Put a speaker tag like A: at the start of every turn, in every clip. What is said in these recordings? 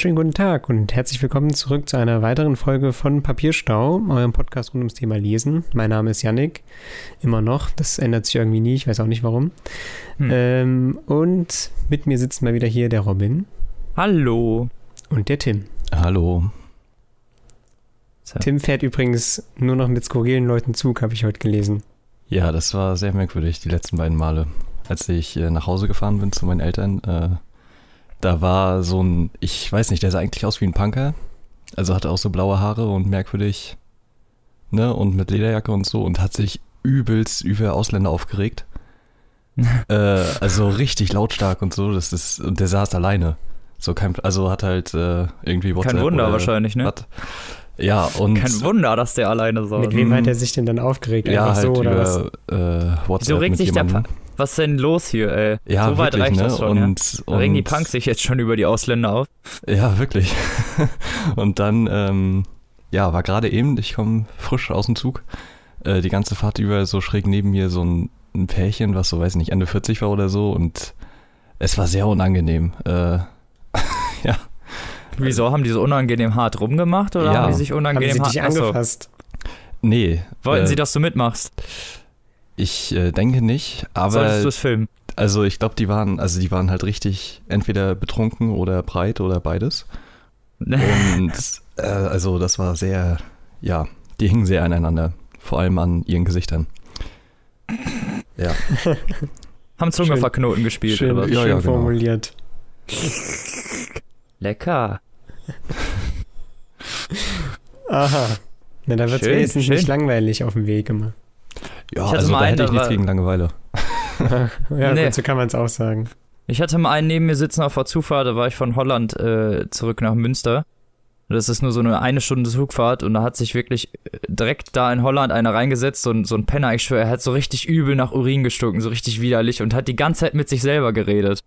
A: Einen wunderschönen guten Tag und herzlich willkommen zurück zu einer weiteren Folge von Papierstau, eurem Podcast rund ums Thema Lesen. Mein Name ist Yannick, immer noch. Das ändert sich irgendwie nie, ich weiß auch nicht warum. Hm. Ähm, und mit mir sitzt mal wieder hier der Robin.
B: Hallo.
A: Und der Tim.
C: Hallo.
A: Tim fährt übrigens nur noch mit skurrilen Leuten Zug, habe ich heute gelesen.
C: Ja, das war sehr merkwürdig, die letzten beiden Male. Als ich äh, nach Hause gefahren bin zu meinen Eltern, äh, da war so ein, ich weiß nicht, der sah eigentlich aus wie ein Punker. Also hatte auch so blaue Haare und merkwürdig, ne, und mit Lederjacke und so und hat sich übelst über Ausländer aufgeregt. äh, also richtig lautstark und so, das ist, und der saß alleine. So kein, also hat halt äh, irgendwie
B: WhatsApp. Kein Wunder wahrscheinlich, ne? Hat,
C: ja, und.
B: Kein Wunder, dass der alleine so.
A: Mit wem hat er sich denn dann aufgeregt?
C: Ja, Einfach halt so oder über, was? Äh, WhatsApp.
B: So regt sich der, pa was ist denn los hier, ey?
C: Ja, so weit wirklich, reicht ne? das
B: schon, und, ja? und regen die Punks sich jetzt schon über die Ausländer auf?
C: Ja, wirklich. und dann, ähm, ja, war gerade eben, ich komme frisch aus dem Zug, äh, die ganze Fahrt über so schräg neben mir so ein, ein Pärchen, was so, weiß nicht, Ende 40 war oder so und es war sehr unangenehm. Äh, ja.
B: Wieso, haben die so unangenehm hart rumgemacht oder ja. haben die sich unangenehm
A: haben sie dich
B: hart
A: angefasst?
C: Nee.
B: Wollten äh, sie, dass du mitmachst?
C: Ich äh, denke nicht, aber.
B: Solltest du es filmen?
C: Also ich glaube, die waren, also die waren halt richtig entweder betrunken oder breit oder beides. Und äh, also das war sehr, ja, die hingen sehr aneinander, vor allem an ihren Gesichtern. Ja.
B: Haben Zungenverknoten gespielt,
A: schön,
B: oder was?
A: Ja, schön ja, genau. formuliert.
B: Lecker.
A: Aha. Na, da wird es wenigstens nicht langweilig auf dem Weg immer.
C: Ja, ich also da hätte ich nichts gegen Langeweile.
A: ja, nee. so kann man es auch sagen.
B: Ich hatte mal einen neben mir sitzen auf der Zufahrt, da war ich von Holland äh, zurück nach Münster. Das ist nur so eine eine Stunde Zugfahrt und da hat sich wirklich äh, direkt da in Holland einer reingesetzt, so, so ein Penner, ich schwöre, er hat so richtig übel nach Urin gestunken, so richtig widerlich und hat die ganze Zeit mit sich selber geredet.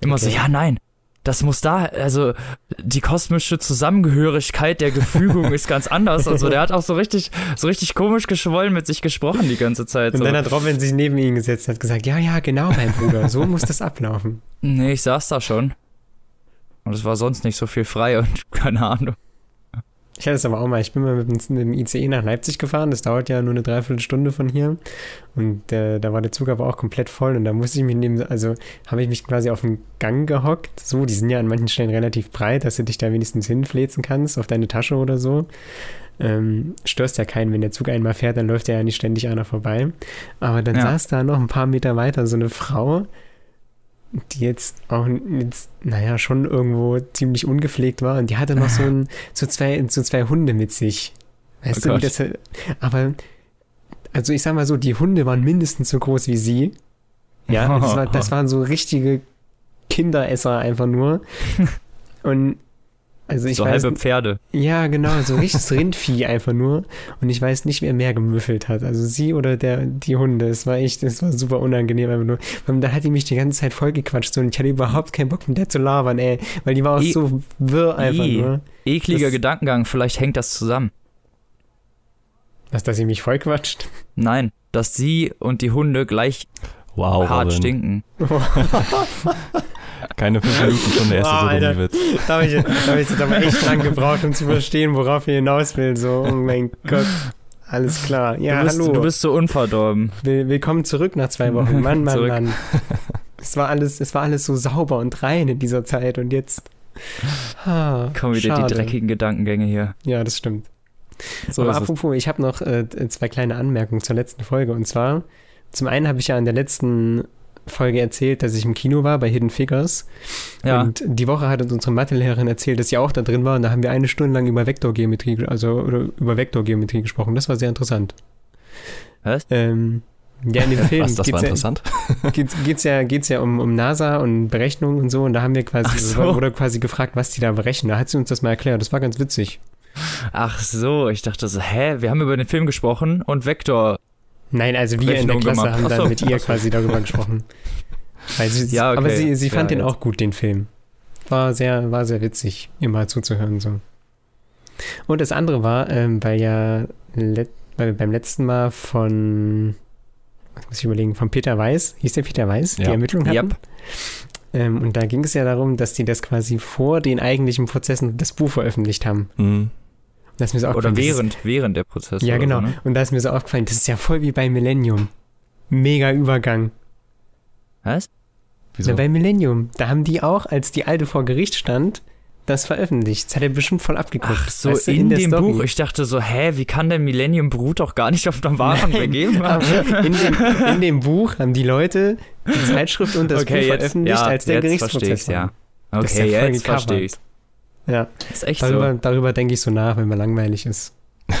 B: Immer okay. so, ja, nein, das muss da, also die kosmische Zusammengehörigkeit der Gefügung ist ganz anders. Also der hat auch so richtig, so richtig komisch geschwollen mit sich gesprochen die ganze Zeit.
A: Und
B: so.
A: dann hat Robin sich neben ihn gesetzt und hat gesagt, ja, ja, genau, mein Bruder, so muss das ablaufen.
B: Nee, ich saß da schon. Und es war sonst nicht so viel frei und keine Ahnung.
A: Ich hatte es aber auch mal, ich bin mal mit dem ICE nach Leipzig gefahren, das dauert ja nur eine Dreiviertelstunde von hier und äh, da war der Zug aber auch komplett voll und da musste ich mich neben, also habe ich mich quasi auf den Gang gehockt, so, die sind ja an manchen Stellen relativ breit, dass du dich da wenigstens hinfläzen kannst auf deine Tasche oder so. Ähm, störst ja keinen, wenn der Zug einmal fährt, dann läuft ja nicht ständig einer vorbei. Aber dann ja. saß da noch ein paar Meter weiter so eine Frau, die jetzt auch jetzt, naja, schon irgendwo ziemlich ungepflegt war und die hatte noch so, ein, so, zwei, so zwei Hunde mit sich. Weißt oh du, wie das, aber, also ich sag mal so, die Hunde waren mindestens so groß wie sie. Ja, das, war, das waren so richtige Kinderesser einfach nur. Und also ich
B: so
A: weiß,
B: halbe Pferde.
A: Ja, genau, so richtiges Rindvieh einfach nur. Und ich weiß nicht, wer mehr gemüffelt hat. Also sie oder der, die Hunde. Es war echt, es war super unangenehm einfach nur. Und da hat die mich die ganze Zeit vollgequatscht und ich hatte überhaupt keinen Bock mit der zu labern, ey. Weil die war auch e so wirr einfach e nur.
B: Ekliger das, Gedankengang, vielleicht hängt das zusammen.
A: Was, dass sie mich vollquatscht?
B: Nein, dass sie und die Hunde gleich wow, hart Robin. stinken.
C: Keine fünf Minuten schon der erste oh, Sodomie-Witz.
A: Da habe ich, hab ich jetzt aber echt lang gebraucht, um zu verstehen, worauf ihr hinaus will. So, oh mein Gott. Alles klar. Ja,
B: du bist,
A: hallo.
B: Du bist so unverdorben.
A: Will, willkommen zurück nach zwei Wochen. Mann, Mann, Mann. Es war, alles, es war alles so sauber und rein in dieser Zeit und jetzt.
B: Ah, Kommen wieder schade. die dreckigen Gedankengänge hier.
A: Ja, das stimmt. So Aber apropos, es. ich habe noch äh, zwei kleine Anmerkungen zur letzten Folge. Und zwar, zum einen habe ich ja in der letzten Folge erzählt, dass ich im Kino war bei Hidden Figures. Ja. Und die Woche hat uns unsere Mathelehrerin erzählt, dass sie auch da drin war. Und da haben wir eine Stunde lang über Vektorgeometrie, also über Vektorgeometrie gesprochen. Das war sehr interessant.
B: Was?
A: Ähm, ja, in dem Film
C: Was, das war interessant?
A: Geht's, geht's ja, geht's ja um, um NASA und Berechnungen und so. Und da haben wir quasi, so. wurde quasi gefragt, was die da berechnen. Da hat sie uns das mal erklärt. Das war ganz witzig.
B: Ach so, ich dachte so, hä, wir haben über den Film gesprochen und Vektor
A: Nein, also wir in der Klasse gemacht. haben dann so. mit ihr quasi darüber gesprochen. Sie, ja, okay. Aber sie, sie fand ja, den auch gut, den Film. War sehr, war sehr witzig, mal zuzuhören. So. Und das andere war, ähm, weil ja let, weil beim letzten Mal von, was muss ich überlegen, von Peter Weiß, hieß der Peter Weiß, ja. die Ermittlung hatten. Yep. Ähm, und da ging es ja darum, dass die das quasi vor den eigentlichen Prozessen das Buch veröffentlicht haben.
C: Mhm.
A: Das ist mir so
B: Oder während, während der Prozess.
A: Ja, genau.
B: So, ne?
A: Und da ist mir so aufgefallen, das ist ja voll wie bei Millennium. Mega Übergang.
B: Was?
C: Wieso?
A: Na, bei Millennium, da haben die auch, als die Alte vor Gericht stand, das veröffentlicht. Das hat er bestimmt voll abgeguckt.
B: Ach so,
A: Weißt du,
B: in,
A: der
B: dem
A: Story.
B: Buch. Ich dachte so, hä, wie kann denn Millennium beruht doch gar nicht auf einer wahren Begebenheit?
A: Aber in, dem, in dem Buch haben die Leute die Zeitschrift und das Buch veröffentlicht, als der
B: jetzt
A: Gerichtsprozess war.
B: ja. Okay,
A: ja
B: jetzt verstehe ich's.
A: Ja,
B: Ist echt
A: darüber,
B: so.
A: darüber denke ich so nach, wenn mir langweilig ist.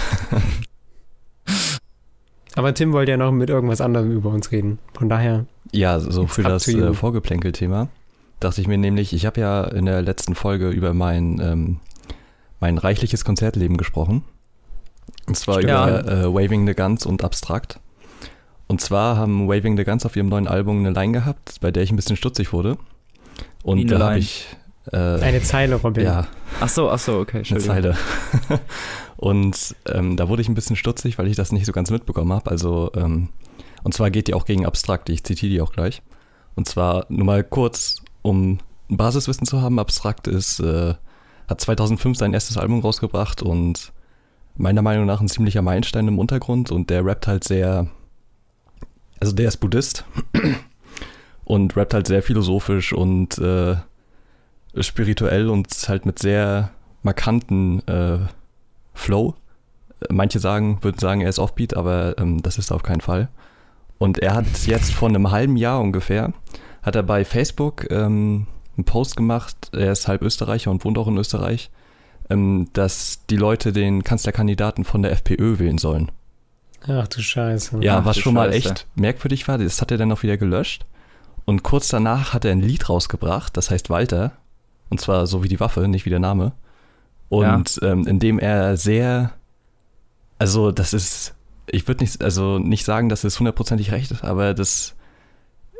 A: Aber Tim wollte ja noch mit irgendwas anderem über uns reden. Von daher,
C: Ja, so für das äh, Vorgeplänkel-Thema dachte ich mir nämlich, ich habe ja in der letzten Folge über mein, ähm, mein reichliches Konzertleben gesprochen. Und zwar
B: Stimmt.
C: über äh, Waving the Guns und Abstrakt. Und zwar haben Waving the Guns auf ihrem neuen Album eine Line gehabt, bei der ich ein bisschen stutzig wurde. Und da habe ich. Äh,
A: eine Zeile, Robin.
C: ja,
B: Ach so, ach so, okay,
C: eine. Zeile. und ähm, da wurde ich ein bisschen stutzig, weil ich das nicht so ganz mitbekommen habe. Also, ähm, und zwar geht die auch gegen Abstrakt, ich zitiere die auch gleich. Und zwar nur mal kurz, um ein Basiswissen zu haben, Abstrakt ist, äh, hat 2005 sein erstes Album rausgebracht und meiner Meinung nach ein ziemlicher Meilenstein im Untergrund und der rappt halt sehr, also der ist Buddhist und rappt halt sehr philosophisch und äh, spirituell und halt mit sehr markanten äh, Flow. Manche sagen, würden sagen, er ist Offbeat, aber ähm, das ist er auf keinen Fall. Und er hat jetzt vor einem halben Jahr ungefähr, hat er bei Facebook ähm, einen Post gemacht, er ist halb Österreicher und wohnt auch in Österreich, ähm, dass die Leute den Kanzlerkandidaten von der FPÖ wählen sollen.
A: Ach du Scheiße.
C: Ja,
B: Ach
C: was schon mal
B: Scheiße.
C: echt merkwürdig war, das hat er dann auch wieder gelöscht. Und kurz danach hat er ein Lied rausgebracht, das heißt Walter. Und zwar so wie die Waffe, nicht wie der Name. Und ähm, in dem er sehr, also das ist, ich würde nicht, also nicht sagen, dass es hundertprozentig recht ist, aber das,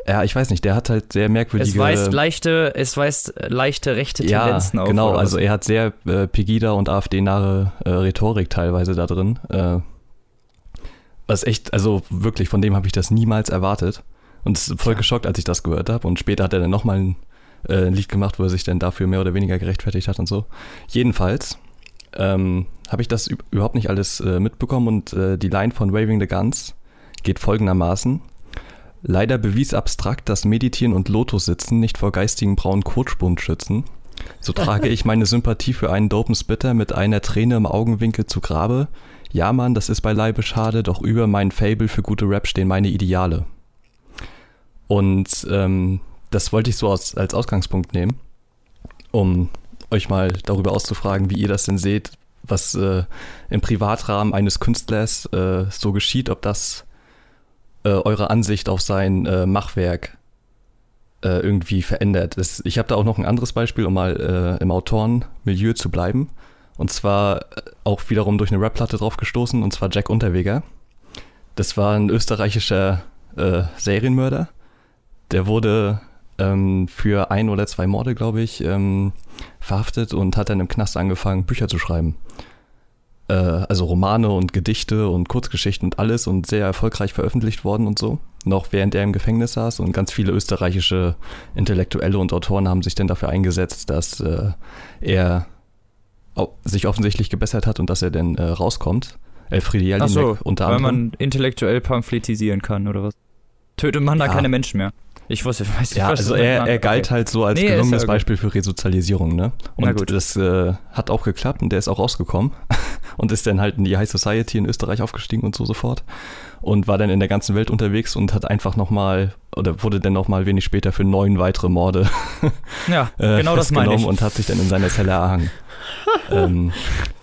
C: ja, ich weiß nicht, der hat halt sehr merkwürdige.
B: Es weist leichte, es weist leichte rechte
C: ja,
B: Tendenzen auf.
C: genau, also er hat sehr äh, Pegida und AfD-nahe äh, Rhetorik teilweise da drin. Äh, was echt, also wirklich, von dem habe ich das niemals erwartet. Und es ist voll geschockt, als ich das gehört habe. Und später hat er dann nochmal ein, äh, ein Lied gemacht, wo er sich dann dafür mehr oder weniger gerechtfertigt hat und so. Jedenfalls ähm, habe ich das üb- überhaupt nicht alles äh, mitbekommen und äh, die Line von Waving the Guns geht folgendermaßen. Leider bewies abstrakt, dass Meditieren und Lotus sitzen nicht vor geistigen braunen Kotspund schützen. So trage ich meine Sympathie für einen dopen Spitter mit einer Träne im Augenwinkel zu Grabe. Ja, Mann, das ist beileibe schade, doch über mein Fable für gute Rap stehen meine Ideale. Und ähm, das wollte ich so aus, als Ausgangspunkt nehmen, um euch mal darüber auszufragen, wie ihr das denn seht, was äh, im Privatrahmen eines Künstlers äh, so geschieht, ob das äh, eure Ansicht auf sein äh, Machwerk äh, irgendwie verändert. Das, ich habe da auch noch ein anderes Beispiel, um mal äh, im Autorenmilieu zu bleiben. Und zwar äh, auch wiederum durch eine Rap-Platte drauf gestoßen, und zwar Jack Unterweger. Das war ein österreichischer äh, Serienmörder. Der wurde ähm, für ein oder zwei Morde, glaube ich, ähm, verhaftet und hat dann im Knast angefangen, Bücher zu schreiben. Äh, also Romane und Gedichte und Kurzgeschichten und alles und sehr erfolgreich veröffentlicht worden und so. Noch während er im Gefängnis saß und ganz viele österreichische Intellektuelle und Autoren haben sich dann dafür eingesetzt, dass äh, er sich offensichtlich gebessert hat und dass er dann äh, rauskommt. Elfriede
B: Ach so,
C: Jelinek unter
B: weil
C: anderem.
B: man intellektuell pamphletisieren kann oder was? Tötet man da
C: Ja.
B: keine Menschen mehr? Ich wusste, ich weiß nicht,
C: Ja,
B: was
C: also er, er galt
B: Okay.
C: halt so als
B: Nee, ja
C: gelungenes
B: okay.
C: Beispiel für Resozialisierung, ne?
B: Na
C: Und
B: gut.
C: das äh, hat auch geklappt und der ist auch rausgekommen und ist dann halt in die High Society in Österreich aufgestiegen und so sofort und war dann in der ganzen Welt unterwegs und hat einfach nochmal oder wurde dann nochmal wenig später für neun weitere Morde
B: Ja,
C: äh,
B: genau das meine
C: festgenommen
B: ich.
C: und hat sich dann in seiner Zelle erhangen. ähm,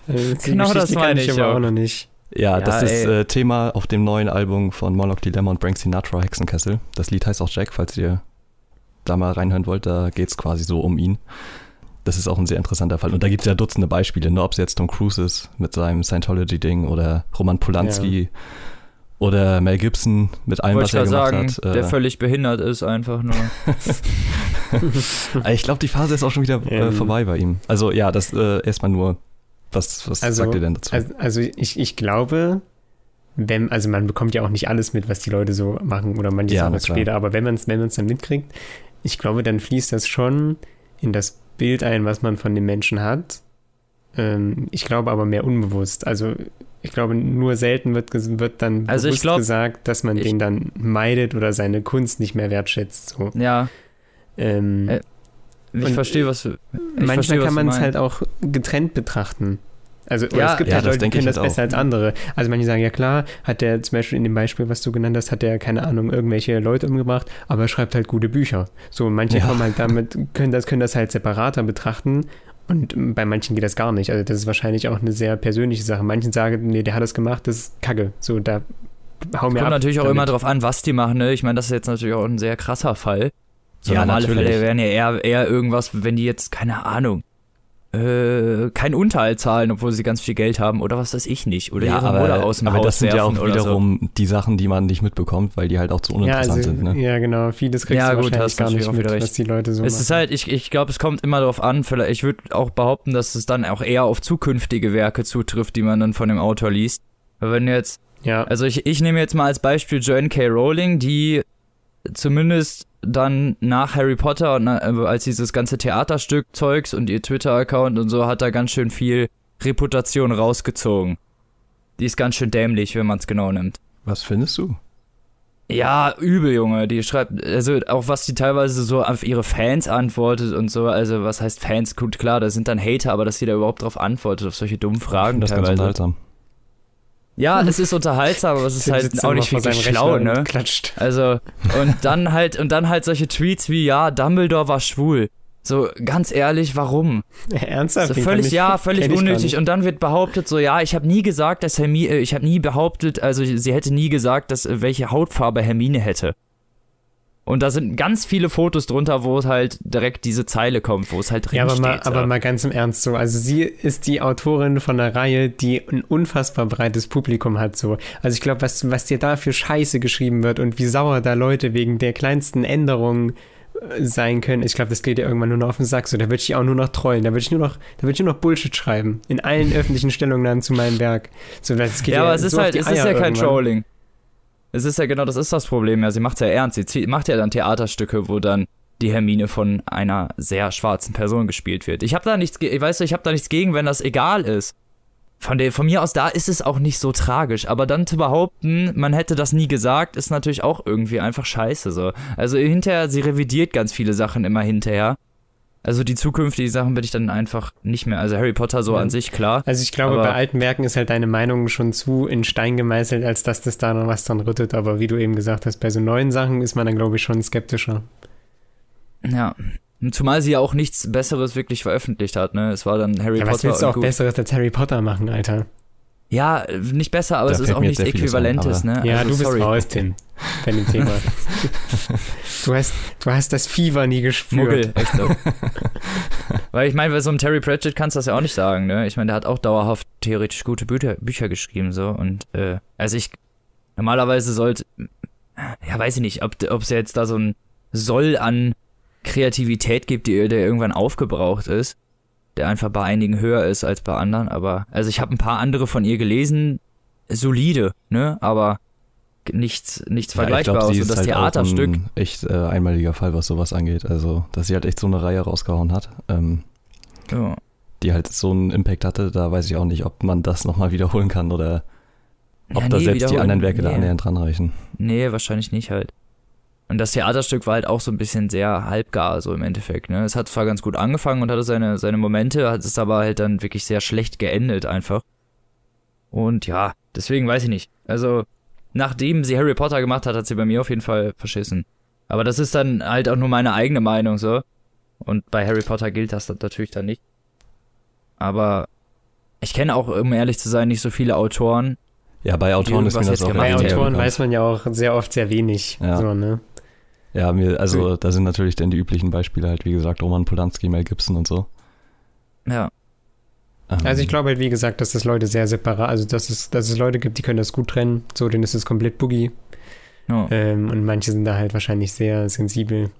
A: Äh,
B: Genau das meine
A: ich
B: ich
A: aber
B: auch
A: noch nicht.
C: Ja,
B: Ja,
C: das ist
B: ey.
C: äh, Thema auf dem neuen Album von Moloch Dilemma und Frank Sinatra Hexenkessel. Das Lied heißt auch Jack, falls ihr da mal reinhören wollt, da geht es quasi so um ihn. Das ist auch ein sehr interessanter Fall. Und da gibt es ja Dutzende Beispiele, ne? ob es jetzt Tom Cruise ist mit seinem Scientology-Ding oder Roman Polanski oder Mel Gibson mit allem,
B: Wollte
C: was er gemacht
B: sagen,
C: hat.
B: der
C: Äh,
B: völlig behindert ist einfach nur.
C: ich glaube, die Phase ist auch schon wieder äh, vorbei bei ihm. Also ja, das äh, erstmal nur, was, was
A: Also,
C: sagt ihr denn dazu?
A: Also, also ich, ich glaube, wenn, also man bekommt ja auch nicht alles mit, was die Leute so machen oder manche
C: Ja, klar.
A: später, aber wenn man es wenn man's dann mitkriegt, ich glaube, dann fließt das schon in das Bild ein, was man von dem Menschen hat. Ähm, ich glaube aber mehr unbewusst. Also ich glaube, nur selten wird, wird dann
B: also
A: bewusst
B: glaub,
A: gesagt, dass man
B: ich,
A: den dann meidet oder seine Kunst nicht mehr wertschätzt. So.
B: Ja.
A: Ähm,
B: äh, ich verstehe, was du.
A: Manchmal
B: versteh,
A: kann man es halt auch getrennt betrachten. Also
B: Ja,
A: es gibt
C: ja,
A: halt Leute, die können das
C: halt
A: besser als andere. Also manche sagen, ja klar, hat der zum Beispiel in dem Beispiel, was du genannt hast, hat der, keine Ahnung, irgendwelche Leute umgebracht, aber er schreibt halt gute Bücher. So, manche
C: Ja.
A: kommen halt damit, können das, können das halt separater betrachten. Und bei manchen geht das gar nicht. Also das ist wahrscheinlich auch eine sehr persönliche Sache. Manchen sagen, nee, der hat das gemacht, das ist Kacke. So, da hau mir
B: Kommt
A: ab.
B: natürlich auch
A: damit.
B: immer drauf an, was die machen. Ne? Ich meine, das ist jetzt natürlich auch ein sehr krasser Fall. So
C: Ja,
B: normale
C: natürlich.
B: Fälle wären ja eher, eher irgendwas, wenn die jetzt, keine Ahnung, äh, keinen Unterhalt zahlen, obwohl sie ganz viel Geld haben oder was weiß ich nicht. Oder
C: ja,
B: ihre
C: aber,
B: Mutter aus dem
C: aber
B: Haus
C: das sind ja auch wiederum die Sachen, die man nicht mitbekommt, weil die halt auch zu
A: ja,
C: uninteressant
A: also,
C: sind. Ne?
A: ja, genau. Vieles kriegst
B: Ja,
A: du
B: gut,
A: wahrscheinlich
B: hast
A: gar nicht mit,
B: recht.
A: was die Leute so
B: So es
A: machen.
B: ist halt, ich, ich glaube, es kommt immer darauf an, vielleicht, ich würde auch behaupten, dass es dann auch eher auf zukünftige Werke zutrifft, die man dann von dem Autor liest. Weil wenn du jetzt
A: ja,
B: Also ich, ich nehme jetzt mal als Beispiel Joanne K. Rowling, die zumindest dann nach Harry Potter und äh, als dieses ganze Theaterstück Zeugs und ihr Twitter-Account und so hat da ganz schön viel Reputation rausgezogen. Die ist ganz schön dämlich, wenn man es genau nimmt.
C: Was findest du?
B: Ja, übel, Junge. Die schreibt, also auch was die teilweise so auf ihre Fans antwortet und so. Also was heißt Fans? Gut, klar, da sind dann Hater, aber dass sie da überhaupt drauf antwortet, auf solche dummen Fragen
C: das ist ganz unterhaltsam.
B: Ja, es ist unterhaltsam, aber es ist halt auch nicht wirklich
A: seinem
B: schlau,
A: Rechner
B: ne?
A: Klatscht.
B: Also, und dann halt, und dann halt solche Tweets wie, ja, Dumbledore war schwul. So, ganz ehrlich, warum?
A: Ernsthaft?
B: So völlig, ja, völlig unnötig. Und dann wird behauptet, so, ja, ich habe nie gesagt, dass Hermine, ich habe nie behauptet, also sie hätte nie gesagt, dass äh, welche Hautfarbe Hermine hätte. Und da sind ganz viele Fotos drunter, wo es halt direkt diese Zeile kommt, wo es halt drin
A: Ja, aber
B: steht.
A: mal,
B: so.
A: aber mal ganz im Ernst so. Also sie ist die Autorin von einer Reihe, die ein unfassbar breites Publikum hat so. Also ich glaube, was, was dir da für Scheiße geschrieben wird und wie sauer da Leute wegen der kleinsten Änderungen äh, sein können, ich glaube, das geht ja irgendwann nur noch auf den Sack. So, da würde ich auch nur noch trollen. Da würde ich nur noch, da würde ich nur noch Bullshit schreiben. In allen öffentlichen Stellungnahmen zu meinem Werk. So, das geht
B: ja, aber es ist
A: so auf
B: halt, es ist ja kein
A: irgendwann.
B: Trolling. Es ist ja genau, das ist das Problem. Ja, sie macht ja ernst. Sie zie- macht ja dann Theaterstücke, wo dann die Hermine von einer sehr schwarzen Person gespielt wird. Ich habe da nichts, ich weiß, ich habe da nichts gegen, wenn das egal ist. Von, der, von mir aus da ist es auch nicht so tragisch, aber dann zu behaupten, man hätte das nie gesagt, ist natürlich auch irgendwie einfach scheiße so. Also hinterher, sie revidiert ganz viele Sachen immer hinterher. Also die zukünftigen Sachen bin ich dann einfach nicht mehr. Also Harry Potter so
A: Ja.
B: an sich, klar.
A: Also ich glaube, bei alten Werken ist halt deine Meinung schon zu in Stein gemeißelt, als dass das da noch was dran rüttelt. Aber wie du eben gesagt hast, bei so neuen Sachen ist man dann, glaube ich, schon skeptischer.
B: Ja. Zumal sie ja auch nichts Besseres wirklich veröffentlicht hat, ne? Es war dann Harry
A: Ja,
B: Potter
A: was willst du auch
B: gut.
A: Besseres als Harry Potter machen, Alter?
B: Ja, nicht besser, aber
C: Da
B: es ist auch nichts Äquivalentes, ne?
A: Ja,
B: also,
A: du bist raus, Tim, bei dem Thema. du, hast, du hast das Fieber nie gespürt.
B: Muggel, echt so. Weil ich meine, bei so einem Terry Pratchett kannst du das ja auch nicht sagen, ne? Ich meine, der hat auch dauerhaft theoretisch gute Bücher, Bücher geschrieben, so. Und, äh, also ich, normalerweise sollte, ja, weiß ich nicht, ob ob es jetzt da so ein Soll an Kreativität gibt, die, der irgendwann aufgebraucht ist, der einfach bei einigen höher ist als bei anderen, aber, also ich habe ein paar andere von ihr gelesen, solide, ne? Aber nichts, nichts
C: Ja,
B: Vergleichbares.
C: sie
B: und
C: ist
B: das
C: halt
B: Theaterstück.
C: Ein echt äh, einmaliger Fall, was sowas angeht. Also, dass sie halt echt so eine Reihe rausgehauen hat, ähm,
B: Ja.
C: die halt so einen Impact hatte. Da weiß ich auch nicht, ob man das nochmal wiederholen kann oder ob
B: Ja,
C: da
B: nee,
C: selbst die anderen Werke da
B: nee.
C: annähernd ranreichen.
B: Nee, wahrscheinlich nicht halt. Und das Theaterstück war halt auch so ein bisschen sehr halbgar, so im Endeffekt. Ne? Es hat zwar ganz gut angefangen und hatte seine, seine Momente, hat es aber halt dann wirklich sehr schlecht geendet einfach. Und ja, deswegen weiß ich nicht. Also, nachdem sie Harry Potter gemacht hat, hat sie bei mir auf jeden Fall verschissen. Aber das ist dann halt auch nur meine eigene Meinung so. Und bei Harry Potter gilt das dann natürlich dann nicht. Aber ich kenne auch, um ehrlich zu sein, nicht so viele Autoren.
C: Ja, bei Autoren ist mir das auch
A: Bei Autoren weiß man ja auch sehr oft sehr wenig.
C: Ja.
A: So, ne?
C: Ja, mir, also da sind natürlich dann die üblichen Beispiele halt, wie gesagt, Roman Polanski, Mel Gibson und so.
B: Ja,
C: Ähm,
A: Also ich glaube halt, wie gesagt, dass das Leute sehr separat, also dass es, dass es Leute gibt, die können das gut trennen. So, denen ist es komplett boogie.
B: ja.
A: Ähm, und manche sind da halt wahrscheinlich sehr sensibel.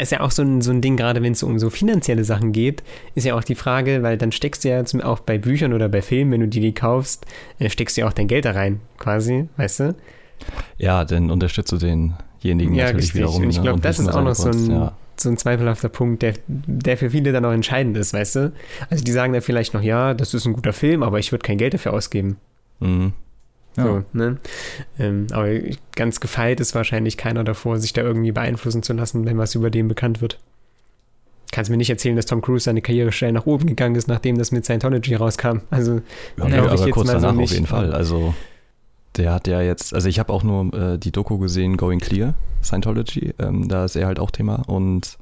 A: Ist ja auch so ein, so ein Ding, gerade wenn es um so finanzielle Sachen geht, ist ja auch die Frage, weil dann steckst du ja zum, auch bei Büchern oder bei Filmen, wenn du die, die kaufst, äh, steckst du ja auch dein Geld da rein, quasi, weißt du?
C: Ja, dann unterstützt du den denjenigen
A: Ja,
C: natürlich
A: richtig.
C: wiederum.
A: Und ich
C: ne,
A: glaube, das ist auch noch so ein,
C: ja.
A: so ein zweifelhafter Punkt, der, der für viele dann auch entscheidend ist, weißt du? Also die sagen dann vielleicht noch, ja, das ist ein guter Film, aber ich würde kein Geld dafür ausgeben.
C: Mhm.
B: Ja.
A: So, ne? ähm, aber ganz gefeit ist wahrscheinlich keiner davor, sich da irgendwie beeinflussen zu lassen, wenn was über den bekannt wird. Kannst mir nicht erzählen, dass Tom Cruise seine Karriere schnell nach oben gegangen ist, nachdem das mit Scientology rauskam. Also,
C: Ja,
B: Nee,
C: aber
A: jetzt
C: kurz
A: mal so
C: danach auf jeden Fall. Also der hat ja jetzt, also ich habe auch nur äh, die Doku gesehen, Going Clear, Scientology. Ähm, da ist er halt auch Thema. Und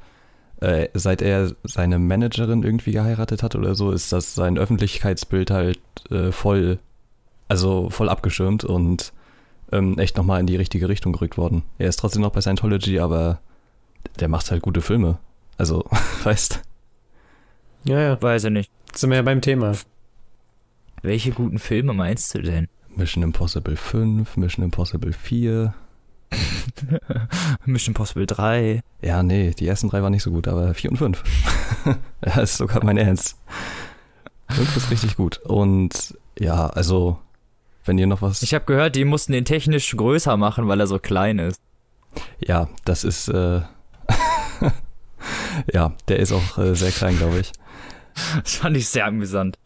C: äh, seit er seine Managerin irgendwie geheiratet hat oder so, ist das sein Öffentlichkeitsbild halt äh, voll, also voll abgeschirmt und ähm, echt nochmal in die richtige Richtung gerückt worden. Er ist trotzdem noch bei Scientology, aber der macht halt gute Filme. Also, weißt
A: ja, ja,
B: Weiß ich nicht.
A: sind wir ja beim Thema.
B: Welche guten Filme meinst du denn?
C: Mission Impossible 5, Mission Impossible 4.
B: Mission Impossible 3.
C: Ja, nee, die ersten drei waren nicht so gut, aber 4 und 5. das ist sogar mein Ernst. 5 ist richtig gut. Und ja, also, wenn ihr noch was.
B: Ich habe gehört, die mussten den technisch größer machen, weil er so klein ist.
C: ja, das ist. Äh, ja, der ist auch äh, sehr klein, glaube ich.
B: Das fand ich sehr amüsant.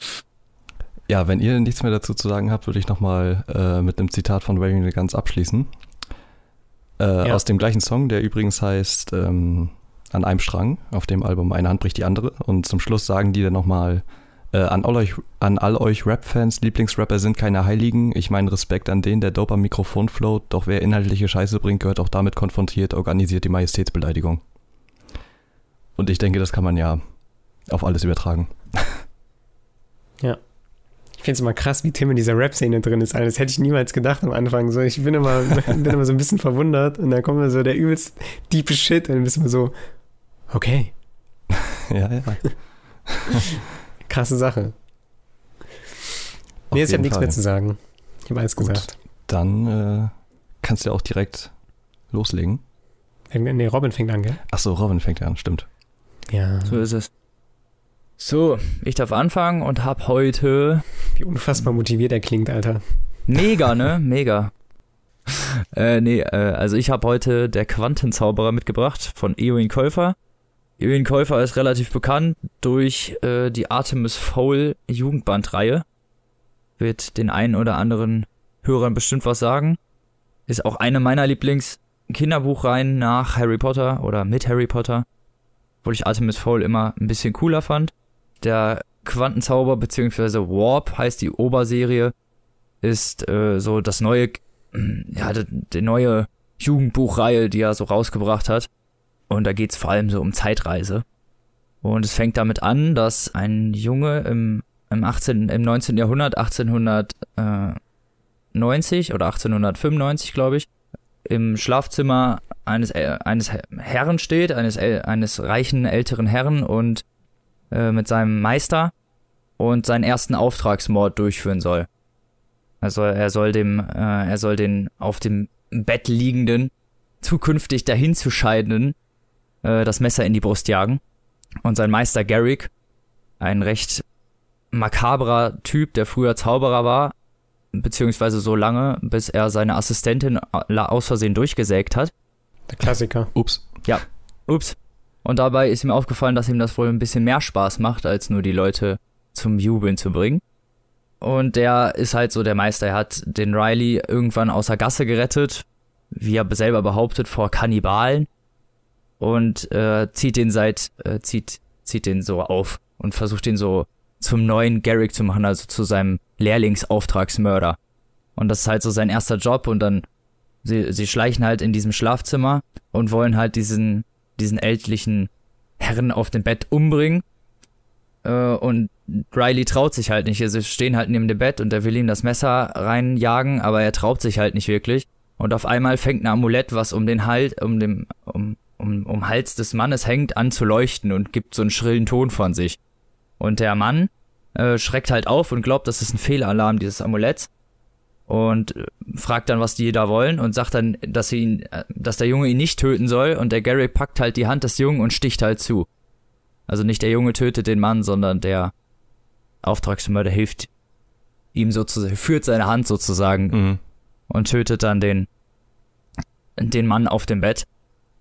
C: Ja, wenn ihr nichts mehr dazu zu sagen habt, würde ich nochmal äh, mit einem Zitat von Wearing the Guns abschließen. Äh,
A: Ja.
C: Aus dem gleichen Song, der übrigens heißt ähm, An einem Strang, auf dem Album Eine Hand bricht die andere. Und zum Schluss sagen die dann nochmal, äh, an, all euch, an all euch Rap-Fans, Lieblingsrapper sind keine Heiligen. Ich meine Respekt an den, der dope am Mikrofon float. Doch wer inhaltliche Scheiße bringt, gehört auch damit konfrontiert, organisiert die Majestätsbeleidigung. Und ich denke, das kann man ja auf alles übertragen.
A: Ich finde es immer krass, wie Tim in dieser Rap-Szene drin ist. Alter. Das hätte ich niemals gedacht am Anfang. So, ich bin immer, bin immer so ein bisschen verwundert und dann kommt mir so der übelst diepe Shit und dann bist du immer so, okay,
C: ja, ja.
A: krasse Sache.
C: Auf
A: nee, ich habe nichts mehr zu sagen. Ich habe alles
C: Gut.
A: gesagt.
C: Dann äh, kannst du ja auch direkt loslegen.
A: Nee, Robin fängt an, gell?
C: Achso, Robin fängt an, stimmt.
A: Ja.
B: So ist es. So, ich darf anfangen und hab heute
A: Wie unfassbar motiviert er klingt, Alter.
B: Mega, ne? Mega. Äh, nee, äh, also ich habe heute der Quantenzauberer mitgebracht von Eowyn Käufer. Eowyn Käufer ist relativ bekannt durch äh, die Artemis Fowl Jugendbandreihe. Wird den einen oder anderen Hörern bestimmt was sagen. Ist auch eine meiner Lieblings-Kinderbuchreihen nach Harry Potter oder mit Harry Potter. Obwohl ich Artemis Fowl immer ein bisschen cooler fand. Der Quantenzauber bzw. Warp heißt die Oberserie ist äh, so das neue, ja, die, neue Jugendbuchreihe, die er so rausgebracht hat. Und da geht's vor allem so um Zeitreise. Und es fängt damit an, dass ein Junge im, im, 18., im 19. Jahrhundert, 1890 oder 1895, glaube ich, im Schlafzimmer eines, äh, eines Herren steht, eines, eines reichen älteren Herren und äh, mit seinem Meister und seinen ersten Auftragsmord durchführen soll. Also er soll dem, äh, er soll den auf dem Bett liegenden, zukünftig dahin zu scheidenden, äh, das Messer in die Brust jagen. Und sein Meister Garrick, ein recht makabrer Typ, der früher Zauberer war, beziehungsweise so lange, bis er seine Assistentin äh, aus Versehen durchgesägt hat.
A: Der Klassiker.
C: Ups.
B: Ups. Und dabei ist ihm aufgefallen, dass ihm das wohl ein bisschen mehr Spaß macht, als nur die Leute zum Jubeln zu bringen. Und der ist halt so der Meister. Er hat den Riley irgendwann außer Gasse gerettet, wie er selber behauptet, vor Kannibalen. Und äh, zieht den seit, äh, zieht, zieht den so auf und versucht den so zum neuen Garrick zu machen, also zu seinem Lehrlingsauftragsmörder. Und das ist halt so sein erster Job und dann sie, sie schleichen halt in diesem Schlafzimmer und wollen halt diesen, diesen ältlichen Herrn auf dem Bett umbringen. Äh, und Riley traut sich halt nicht. Sie stehen halt neben dem Bett und er will ihm das Messer reinjagen, aber er traut sich halt nicht wirklich. Und auf einmal fängt ein Amulett, was um den Hals, um dem, um, um, um Hals des Mannes hängt, an zu leuchten und gibt so einen schrillen Ton von sich. Und der Mann äh, schreckt halt auf und glaubt, das ist ein Fehlalarm dieses Amuletts und fragt dann, was die da wollen und sagt dann, dass sie ihn, dass der Junge ihn nicht töten soll und der Gary packt halt die Hand des Jungen und sticht halt zu. Also nicht der Junge tötet den Mann, sondern der Auftragsmörder hilft ihm sozusagen, führt seine Hand sozusagen
C: Mhm.
B: und tötet dann den, den Mann auf dem Bett.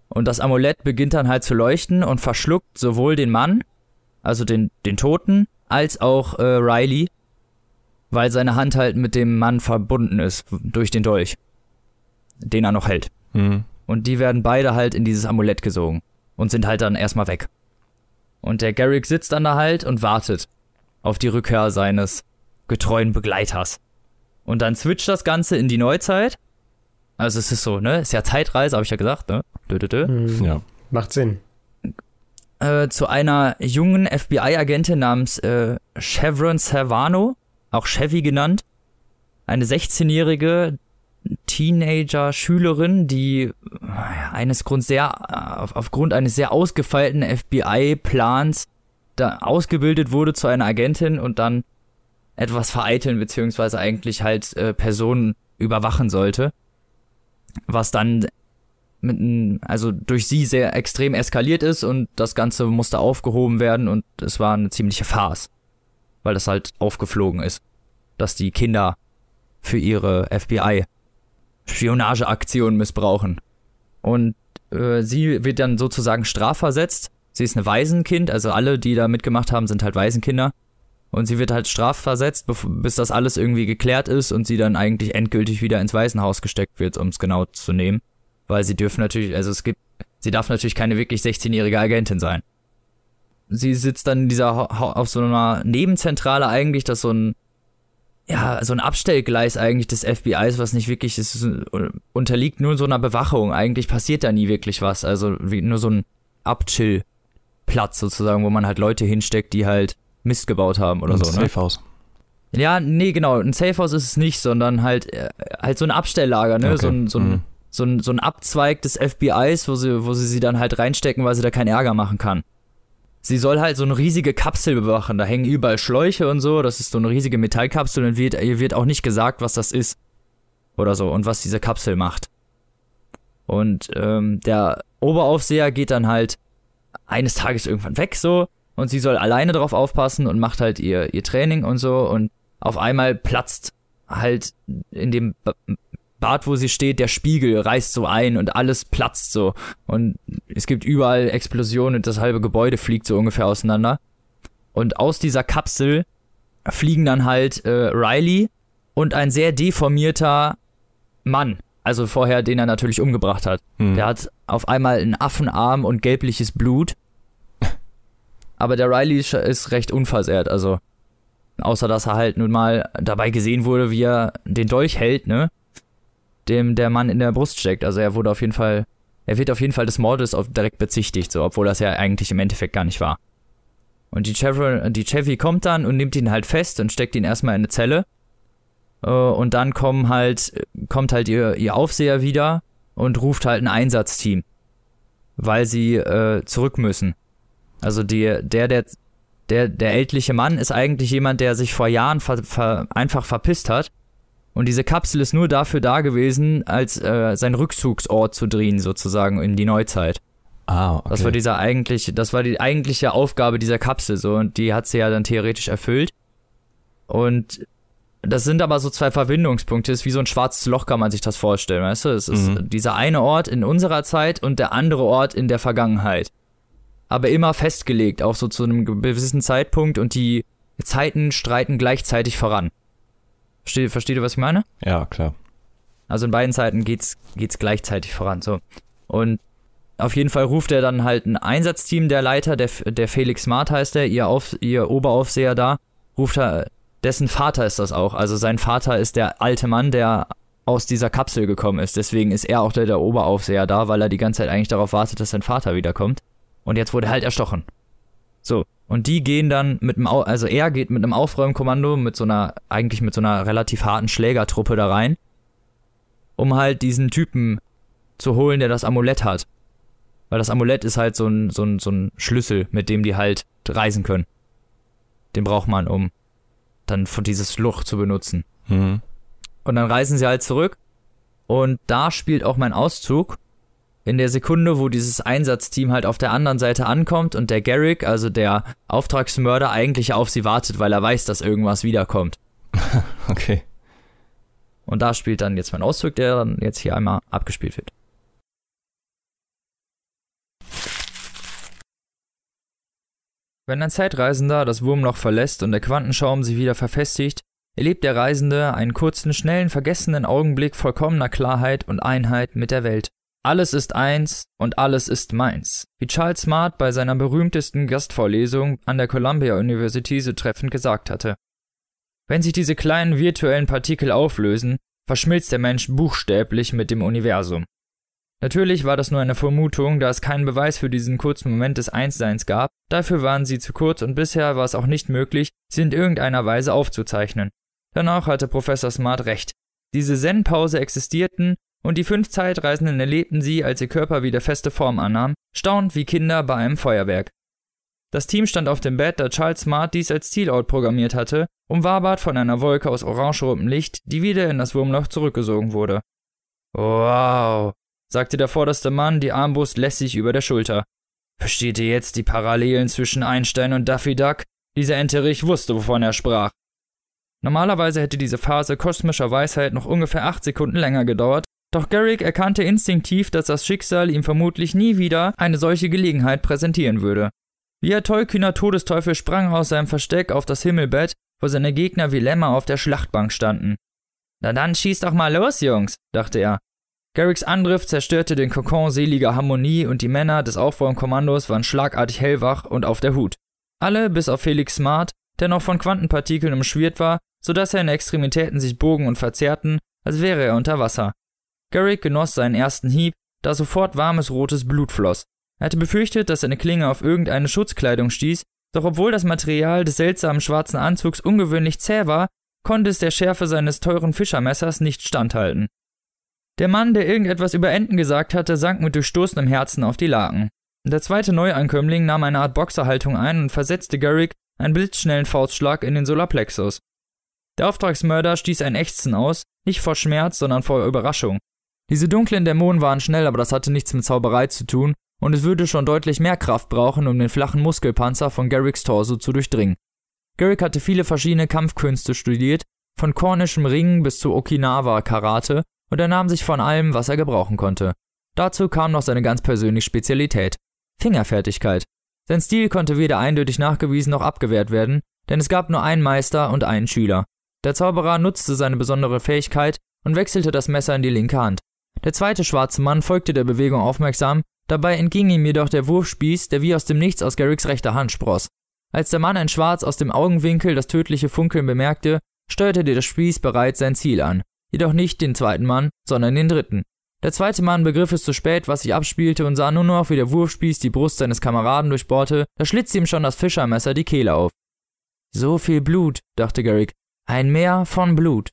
B: Und das Amulett beginnt dann halt zu leuchten und verschluckt sowohl den Mann, also den, den Toten, als auch äh, Riley, weil seine Hand halt mit dem Mann verbunden ist durch den Dolch, den er noch hält.
C: Mhm.
B: Und die werden beide halt in dieses Amulett gesogen und sind halt dann erstmal weg. Und der Garrick sitzt dann da halt und wartet auf die Rückkehr seines getreuen Begleiters. Und dann switcht das Ganze in die Neuzeit. Also es ist so, ne? Ist ja Zeitreise, habe ich ja gesagt, ne? Dö, dö, dö.
A: Hm,
C: Ja.
A: Macht Sinn.
B: Äh, zu einer jungen FBI-Agentin namens äh, Chevron Servano, auch Chevy genannt. Eine 16-jährige Teenager-Schülerin, die eines Grund sehr, äh, auf, aufgrund eines sehr ausgefeilten FBI-Plans da ausgebildet wurde zu einer Agentin und dann etwas vereiteln, beziehungsweise eigentlich halt äh, Personen überwachen sollte. Was dann mit, also durch sie sehr extrem eskaliert ist und das Ganze musste aufgehoben werden und es war eine ziemliche Farce, weil das halt aufgeflogen ist, dass die Kinder für ihre FBI-Spionageaktionen missbrauchen. Und äh, sie wird dann sozusagen strafversetzt. Sie ist ein Waisenkind, also alle, die da mitgemacht haben, sind halt Waisenkinder. Und sie wird halt strafversetzt, bis das alles irgendwie geklärt ist und sie dann eigentlich endgültig wieder ins Waisenhaus gesteckt wird, um es genau zu nehmen. Weil sie dürfen natürlich, also es gibt, sie darf natürlich keine wirklich 16-jährige Agentin sein. Sie sitzt dann in dieser, auf so einer Nebenzentrale eigentlich, das so ein, ja, so ein Abstellgleis eigentlich des FBIs, was nicht wirklich ist, unterliegt nur so einer Bewachung. Eigentlich passiert da nie wirklich was. Also wie, nur so ein Abchill-Platz sozusagen, wo man halt Leute hinsteckt, die halt Mist gebaut haben oder
C: Und
B: so, ne?
C: Safehouse.
B: Ja, nee, genau. Ein Safehouse ist es nicht, sondern halt, äh, halt so ein Abstelllager, ne?
C: Okay.
B: So, ein, so, ein,
C: Mhm.
B: so, ein, so ein Abzweig des FBIs, wo sie, wo sie sie dann halt reinstecken, weil sie da keinen Ärger machen kann. Sie soll halt so eine riesige Kapsel bewachen. Da hängen überall Schläuche und so. Das ist so eine riesige Metallkapsel und wird, ihr wird auch nicht gesagt, was das ist. Oder so. Und was diese Kapsel macht. Und ähm, der Oberaufseher geht dann halt eines Tages irgendwann weg so und sie soll alleine drauf aufpassen und macht halt ihr, ihr Training und so und auf einmal platzt halt in dem Bad, wo sie steht, der Spiegel reißt so ein und alles platzt so und es gibt überall Explosionen und das halbe Gebäude fliegt so ungefähr auseinander und aus dieser Kapsel fliegen dann halt äh, Riley und ein sehr deformierter Mann, also vorher den er natürlich umgebracht hat.
C: Mhm.
B: Der hat auf einmal einen Affenarm und gelbliches Blut. Aber der Riley ist- ist recht unversehrt, also. Außer dass er halt nun mal dabei gesehen wurde, wie er den Dolch hält, ne? Dem der Mann in der Brust steckt. Also er wurde auf jeden Fall, er wird auf jeden Fall des Mordes direkt bezichtigt, so, obwohl das ja eigentlich im Endeffekt gar nicht war. Und die Chevy, die Chevy kommt dann und nimmt ihn halt fest und steckt ihn erstmal in eine Zelle. Äh, Und dann kommen halt, kommt halt ihr, ihr Aufseher wieder und ruft halt ein Einsatzteam, weil sie äh, zurück müssen. Also die, der, der, der, der ältliche Mann ist eigentlich jemand, der sich vor Jahren ver, ver, einfach verpisst hat. Und diese Kapsel ist nur dafür da gewesen, als äh, sein Rückzugsort zu drehen, sozusagen in die Neuzeit.
C: Ah, okay.
B: Das war dieser eigentlich, das war die eigentliche Aufgabe dieser Kapsel so und die hat sie ja dann theoretisch erfüllt. Und das sind aber so zwei Verbindungspunkte, ist wie so ein schwarzes Loch kann man sich das vorstellen, weißt du? Es ist
C: Mhm.
B: dieser eine Ort in unserer Zeit und der andere Ort in der Vergangenheit. Aber immer festgelegt, auch so zu einem gewissen Zeitpunkt und die Zeiten streiten gleichzeitig voran. Versteht, versteht ihr, was ich meine?
C: ja, klar.
B: Also in beiden Seiten geht's, geht's gleichzeitig voran. So. Und auf jeden Fall ruft er dann halt ein Einsatzteam, der Leiter, der, der Felix Smart heißt er, ihr, Auf, ihr Oberaufseher da, ruft er, dessen Vater ist das auch. Also sein Vater ist der alte Mann, der aus dieser Kapsel gekommen ist. Deswegen ist er auch der, der Oberaufseher da, weil er die ganze Zeit eigentlich darauf wartet, dass sein Vater wiederkommt. Und jetzt wurde er halt erstochen. So. Und die gehen dann mit einem, Au also er geht mit einem Aufräumkommando, mit so einer, eigentlich mit so einer relativ harten Schlägertruppe da rein um halt diesen Typen zu holen, der das Amulett hat. Weil das Amulett ist halt so ein, so ein, so ein Schlüssel, mit dem die halt reisen können. Den braucht man, um dann von dieses Loch zu benutzen.
C: Mhm.
B: Und dann reisen sie halt zurück. Und da spielt auch mein Auszug in der Sekunde, wo dieses Einsatzteam halt auf der anderen Seite ankommt und der Garrick, also der Auftragsmörder, eigentlich auf sie wartet, weil er weiß, dass irgendwas wiederkommt.
C: okay.
B: Und da spielt dann jetzt mein Ausdruck, der dann jetzt hier einmal abgespielt wird. Wenn ein Zeitreisender das Wurmloch verlässt und der Quantenschaum sie wieder verfestigt, erlebt der Reisende einen kurzen, schnellen, vergessenen Augenblick vollkommener Klarheit und Einheit mit der Welt. Alles ist eins und alles ist meins, wie Charles Smart bei seiner berühmtesten Gastvorlesung an der Columbia University so treffend gesagt hatte. Wenn sich diese kleinen virtuellen Partikel auflösen, verschmilzt der Mensch buchstäblich mit dem Universum. Natürlich war das nur eine Vermutung, da es keinen Beweis für diesen kurzen Moment des Einsseins gab, dafür waren sie zu kurz und bisher war es auch nicht möglich, sie in irgendeiner Weise aufzuzeichnen. Danach hatte Professor Smart recht. Diese Zen-Pause existierten und die fünf Zeitreisenden erlebten sie, als ihr Körper wieder feste Form annahm, staunend wie Kinder bei einem Feuerwerk. Das Team stand auf dem Bett, da Charles Smart dies als Zielort programmiert hatte, umwabert von einer Wolke aus orangerotem Licht, die wieder in das Wurmloch zurückgesogen wurde. Wow, sagte der vorderste Mann, die Armbrust lässig über der Schulter. Versteht ihr jetzt die Parallelen zwischen Einstein und Daffy Duck? Dieser Enterich wusste, wovon er sprach. Normalerweise hätte diese Phase kosmischer Weisheit noch ungefähr acht Sekunden länger gedauert, doch Garrick erkannte instinktiv, dass das Schicksal ihm vermutlich nie wieder eine solche Gelegenheit präsentieren würde. Wie ein tollkühner Todesteufel sprang er aus seinem Versteck auf das Himmelbett, wo seine Gegner wie Lämmer auf der Schlachtbank standen. Na dann schieß doch mal los, Jungs, dachte er. Garricks Angriff zerstörte den Kokon seliger Harmonie und die Männer des Aufbaukommandos waren schlagartig hellwach und auf der Hut. Alle, bis auf Felix Smart, der noch von Quantenpartikeln umschwirrt war, sodass seine Extremitäten sich bogen und verzerrten, als wäre er unter Wasser. Garrick genoss seinen ersten Hieb, da sofort warmes rotes Blut floss. Er hatte befürchtet, dass seine Klinge auf irgendeine Schutzkleidung stieß, doch obwohl das Material des seltsamen schwarzen Anzugs ungewöhnlich zäh war, konnte es der Schärfe seines teuren Fischermessers nicht standhalten. Der Mann, der irgendetwas über Enten gesagt hatte, sank mit durchstoßenem Herzen auf die Laken. Der zweite Neuankömmling nahm eine Art Boxerhaltung ein und versetzte Garrick einen blitzschnellen Faustschlag in den Solarplexus. Der Auftragsmörder stieß ein Ächzen aus, nicht vor Schmerz, sondern vor Überraschung. Diese dunklen Dämonen waren schnell, aber das hatte nichts mit Zauberei zu tun, und es würde schon deutlich mehr Kraft brauchen, um den flachen Muskelpanzer von Garricks Torso zu durchdringen. Garrick hatte viele verschiedene Kampfkünste studiert, von kornischem Ringen bis zu Okinawa-Karate, und er nahm sich von allem, was er gebrauchen konnte. Dazu kam noch seine ganz persönliche Spezialität: Fingerfertigkeit. Sein Stil konnte weder eindeutig nachgewiesen noch abgewehrt werden, denn es gab nur einen Meister und einen Schüler. Der Zauberer nutzte seine besondere Fähigkeit und wechselte das Messer in die linke Hand. Der zweite schwarze Mann folgte der Bewegung aufmerksam, dabei entging ihm jedoch der Wurfspieß, der wie aus dem Nichts aus Garricks rechter Hand spross. Als der Mann in Schwarz aus dem Augenwinkel das tödliche Funkeln bemerkte, steuerte der Spieß bereits sein Ziel an, jedoch nicht den zweiten Mann, sondern den dritten. Der zweite Mann begriff es zu spät, was sich abspielte und sah nur noch, wie der Wurfspieß die Brust seines Kameraden durchbohrte, da schlitzte ihm schon das Fischermesser die Kehle auf. So viel Blut, dachte Garrick, ein Meer von Blut.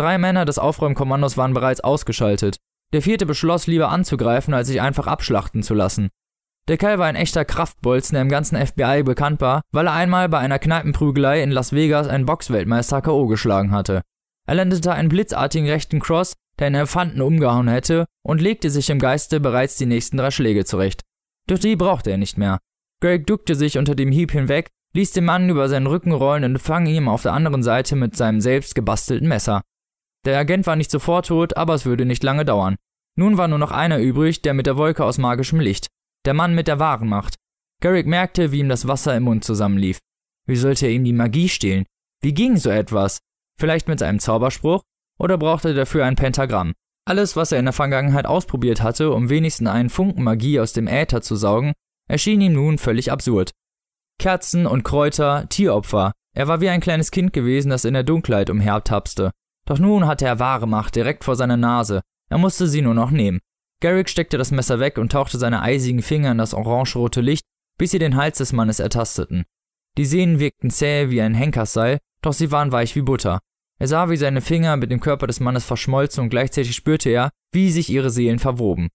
B: Drei Männer des Aufräumkommandos waren bereits ausgeschaltet. Der vierte beschloss, lieber anzugreifen, als sich einfach abschlachten zu lassen. Der Kerl war ein echter Kraftbolzen, der im ganzen FBI bekannt war, weil er einmal bei einer Kneipenprügelei in Las Vegas einen Boxweltmeister K.O. geschlagen hatte. Er landete einen blitzartigen rechten Cross, der einen Elefanten umgehauen hätte, und legte sich im Geiste bereits die nächsten drei Schläge zurecht. Doch die brauchte er nicht mehr. Greg duckte sich unter dem Hieb hinweg, ließ den Mann über seinen Rücken rollen und fang ihn auf der anderen Seite mit seinem selbst gebastelten Messer. Der Agent war nicht sofort tot, aber es würde nicht lange dauern. Nun war nur noch einer übrig, der mit der Wolke aus magischem Licht. Der Mann mit der wahren Macht. Garrick merkte, wie ihm das Wasser im Mund zusammenlief. Wie sollte er ihm die Magie stehlen? Wie ging so etwas? Vielleicht mit einem Zauberspruch? Oder brauchte er dafür ein Pentagramm? Alles, was er in der Vergangenheit ausprobiert hatte, um wenigstens einen Funken Magie aus dem Äther zu saugen, erschien ihm nun völlig absurd. Kerzen und Kräuter, Tieropfer. Er war wie ein kleines Kind gewesen, das in der Dunkelheit umhertapste. Doch nun hatte er wahre Macht direkt vor seiner Nase. Er musste sie nur noch nehmen. Garrick steckte das Messer weg und tauchte seine eisigen Finger in das orangerote Licht, bis sie den Hals des Mannes ertasteten. Die Sehnen wirkten zäh wie ein Henkersseil, doch sie waren weich wie Butter. Er sah, wie seine Finger mit dem Körper des Mannes verschmolzen und gleichzeitig spürte er, wie sich ihre Seelen verwoben.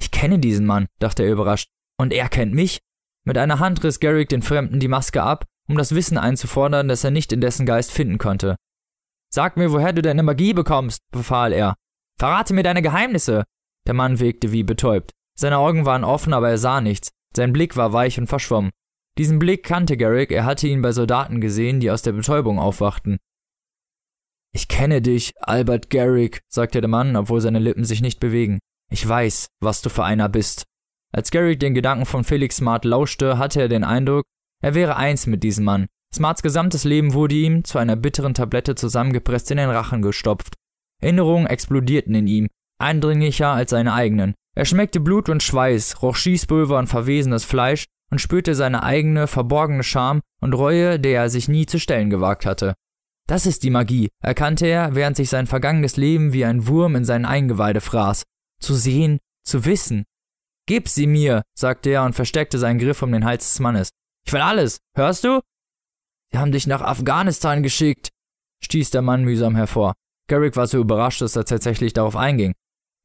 B: Ich kenne diesen Mann, dachte er überrascht. Und er kennt mich? Mit einer Hand riss Garrick den Fremden die Maske ab, um das Wissen einzufordern, das er nicht in dessen Geist finden konnte. Sag mir, woher du deine Magie bekommst, befahl er. Verrate mir deine Geheimnisse. Der Mann wirkte wie betäubt. Seine Augen waren offen, aber er sah nichts. Sein Blick war weich und verschwommen. Diesen Blick kannte Garrick, er hatte ihn bei Soldaten gesehen, die aus der Betäubung aufwachten. Ich kenne dich, Albert Garrick, sagte der Mann, obwohl seine Lippen sich nicht bewegen. Ich weiß, was du für einer bist. Als Garrick den Gedanken von Felix Smart lauschte, hatte er den Eindruck, Er wäre eins mit diesem Mann. Smarts gesamtes Leben wurde ihm zu einer bitteren Tablette zusammengepresst in den Rachen gestopft. Erinnerungen explodierten in ihm, eindringlicher als seine eigenen. Er schmeckte Blut und Schweiß, roch Schießpulver und verwesenes Fleisch und spürte seine eigene, verborgene Scham und Reue, der er sich nie zu stellen gewagt hatte. Das ist die Magie, erkannte er, während sich sein vergangenes Leben wie ein Wurm in seinen Eingeweide fraß. Zu sehen, zu wissen. Gib sie mir, sagte er und versteckte seinen Griff um den Hals des Mannes. Ich will alles, hörst du? Sie haben dich nach Afghanistan geschickt, stieß der Mann mühsam hervor. Garrick war so überrascht, dass er tatsächlich darauf einging.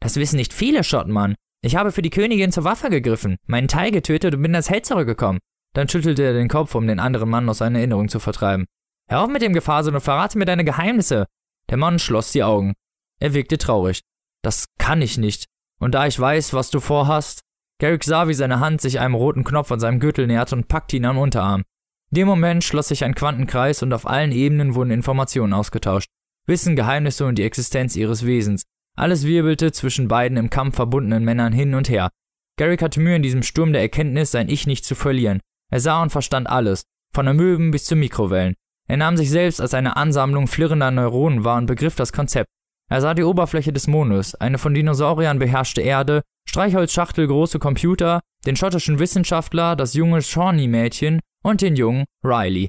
B: Das wissen nicht viele Schottenmann. Ich habe für die Königin zur Waffe gegriffen, meinen Teil getötet und bin als Held zurückgekommen. Dann schüttelte er den Kopf, um den anderen Mann aus seiner Erinnerung zu vertreiben. Hör auf mit dem Gefasel und verrate mir deine Geheimnisse. Der Mann schloss die Augen. Er wirkte traurig. Das kann ich nicht. Und da ich weiß, was du vorhast. Garrick sah, wie seine Hand sich einem roten Knopf an seinem Gürtel näherte und packte ihn am Unterarm. Dem Moment schloss sich ein Quantenkreis und auf allen Ebenen wurden Informationen ausgetauscht. Wissen, Geheimnisse und die Existenz ihres Wesens. Alles wirbelte zwischen beiden im Kampf verbundenen Männern hin und her. Garrick hatte Mühe in diesem Sturm der Erkenntnis, sein Ich nicht zu verlieren. Er sah und verstand alles, von Amöben bis zu Mikrowellen. Er nahm sich selbst als eine Ansammlung flirrender Neuronen wahr und begriff das Konzept. Er sah die Oberfläche des Mondes, eine von Dinosauriern beherrschte Erde, Streichholzschachtel große Computer, den schottischen Wissenschaftler, das junge Shawnee-Mädchen und den jungen Riley.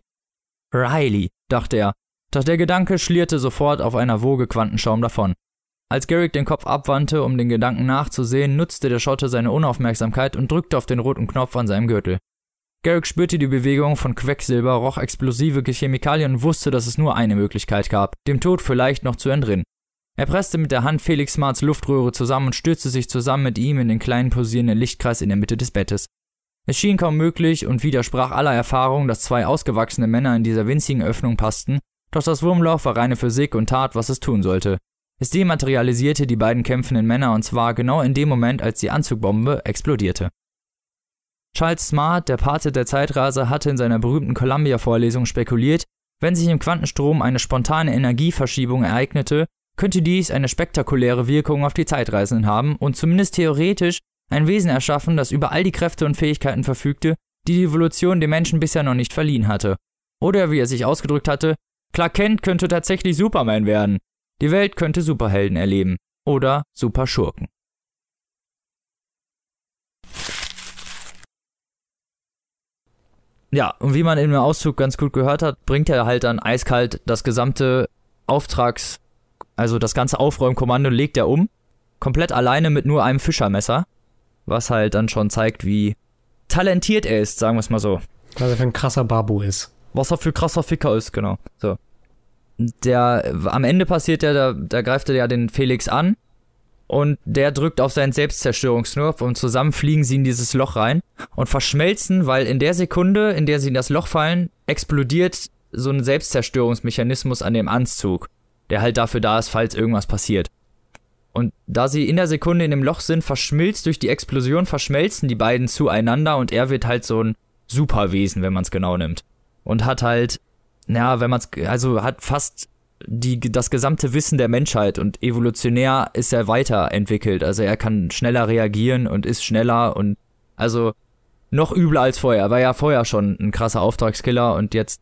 B: Riley, dachte er, doch der Gedanke schlierte sofort auf einer Woge Quantenschaum davon. Als Garrick den Kopf abwandte, um den Gedanken nachzusehen, nutzte der Schotte seine Unaufmerksamkeit und drückte auf den roten Knopf an seinem Gürtel. Garrick spürte die Bewegung von Quecksilber, roch explosive Chemikalien und wusste, dass es nur eine Möglichkeit gab, dem Tod vielleicht noch zu entrinnen. Er presste mit der Hand Felix Smarts Luftröhre zusammen und stürzte sich zusammen mit ihm in den kleinen posierenden Lichtkreis in der Mitte des Bettes. Es schien kaum möglich und widersprach aller Erfahrung, dass zwei ausgewachsene Männer in dieser winzigen Öffnung passten, doch das Wurmloch war reine Physik und tat, was es tun sollte. Es dematerialisierte die beiden kämpfenden Männer und zwar genau in dem Moment, als die Anzugbombe explodierte. Charles Smart, der Pate der Zeitreise, hatte in seiner berühmten Columbia-Vorlesung spekuliert, wenn sich im Quantenstrom eine spontane Energieverschiebung ereignete, könnte dies eine spektakuläre Wirkung auf die Zeitreisenden haben und zumindest theoretisch ein Wesen erschaffen, das über all die Kräfte und Fähigkeiten verfügte, die die Evolution dem Menschen bisher noch nicht verliehen hatte. Oder wie er sich ausgedrückt hatte, Clark Kent könnte tatsächlich Superman werden. Die Welt könnte Superhelden erleben. Oder Superschurken. Ja, und wie man in dem Auszug ganz gut gehört hat, bringt er halt dann eiskalt das gesamte Auftrags, also das ganze Aufräumkommando legt er um. Komplett alleine mit nur einem Fischermesser. Was halt dann schon zeigt, wie talentiert er ist, sagen wir es mal so.
A: Was er für ein krasser Babu ist.
B: Was er für krasser Ficker ist, genau. So. Der, am Ende passiert ja, da, da greift er ja den Felix an und der drückt auf seinen Selbstzerstörungsknopf und zusammen fliegen sie in dieses Loch rein und verschmelzen, weil in der Sekunde, in der sie in das Loch fallen, explodiert so ein Selbstzerstörungsmechanismus an dem Anzug, der halt dafür da ist, falls irgendwas passiert. Und da sie in der Sekunde in dem Loch sind, verschmilzt durch die Explosion, verschmelzen die beiden zueinander und er wird halt so ein Superwesen, wenn man es genau nimmt. Und hat halt, ja, wenn man es, also hat fast die, das gesamte Wissen der Menschheit und evolutionär ist er weiterentwickelt. Also er kann schneller reagieren und ist schneller und also noch übler als vorher. Er war ja vorher schon ein krasser Auftragskiller und jetzt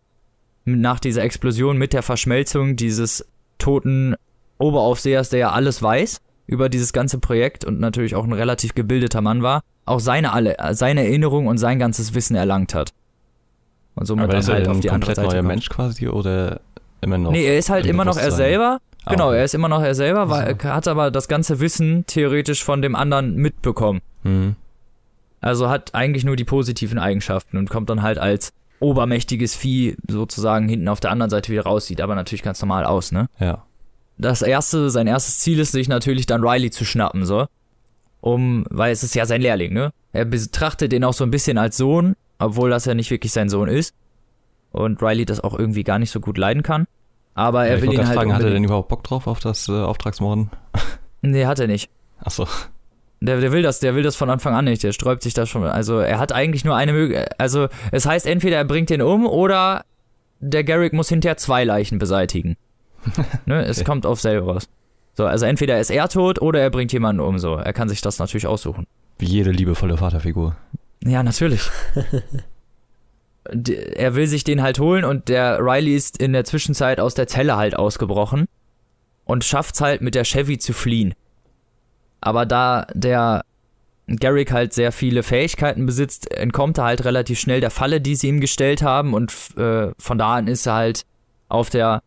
B: nach dieser Explosion mit der Verschmelzung dieses toten Oberaufsehers, der ja alles weiß über dieses ganze Projekt und natürlich auch ein relativ gebildeter Mann war, auch seine alle seine Erinnerung und sein ganzes Wissen erlangt hat.
C: Und somit Aber ist halt er auf die andere Seite. Neuer Mensch quasi oder immer noch.
B: Nee, er ist halt immer noch er selber. Ah, genau, er ist immer noch er selber, weil er hat aber das ganze Wissen theoretisch von dem anderen mitbekommen. Mhm. Also hat eigentlich nur die positiven Eigenschaften und kommt dann halt als obermächtiges Vieh sozusagen hinten auf der anderen Seite wieder raus, sieht aber natürlich ganz normal aus, ne?
C: Ja.
B: Das erste, sein erstes Ziel ist, sich natürlich dann Riley zu schnappen, so. Um, weil es ist ja sein Lehrling, ne? Er betrachtet den auch so ein bisschen als Sohn, obwohl das ja nicht wirklich sein Sohn ist und Riley das auch irgendwie gar nicht so gut leiden kann. Aber er ja, will ihn halt.
C: Fragen, hat er denn überhaupt Bock drauf auf das äh, Auftragsmorden?
B: Nee, hat er nicht.
C: Achso.
B: Der, der will das, der will das von Anfang an nicht, der sträubt sich da schon. Also er hat eigentlich nur eine Möglichkeit. Also es heißt entweder er bringt den um oder der Garrick muss hinterher zwei Leichen beseitigen. Ne? Es okay. kommt auf selber raus. So, also entweder ist er tot oder er bringt jemanden um. So, er kann sich das natürlich aussuchen.
C: Wie jede liebevolle Vaterfigur.
B: Ja, natürlich. er will sich den halt holen und der Riley ist in der Zwischenzeit aus der Zelle halt ausgebrochen und schafft's halt mit der Chevy zu fliehen. Aber da der Garrick halt sehr viele Fähigkeiten besitzt, entkommt er halt relativ schnell der Falle, die sie ihm gestellt haben und äh, von da an ist er halt auf der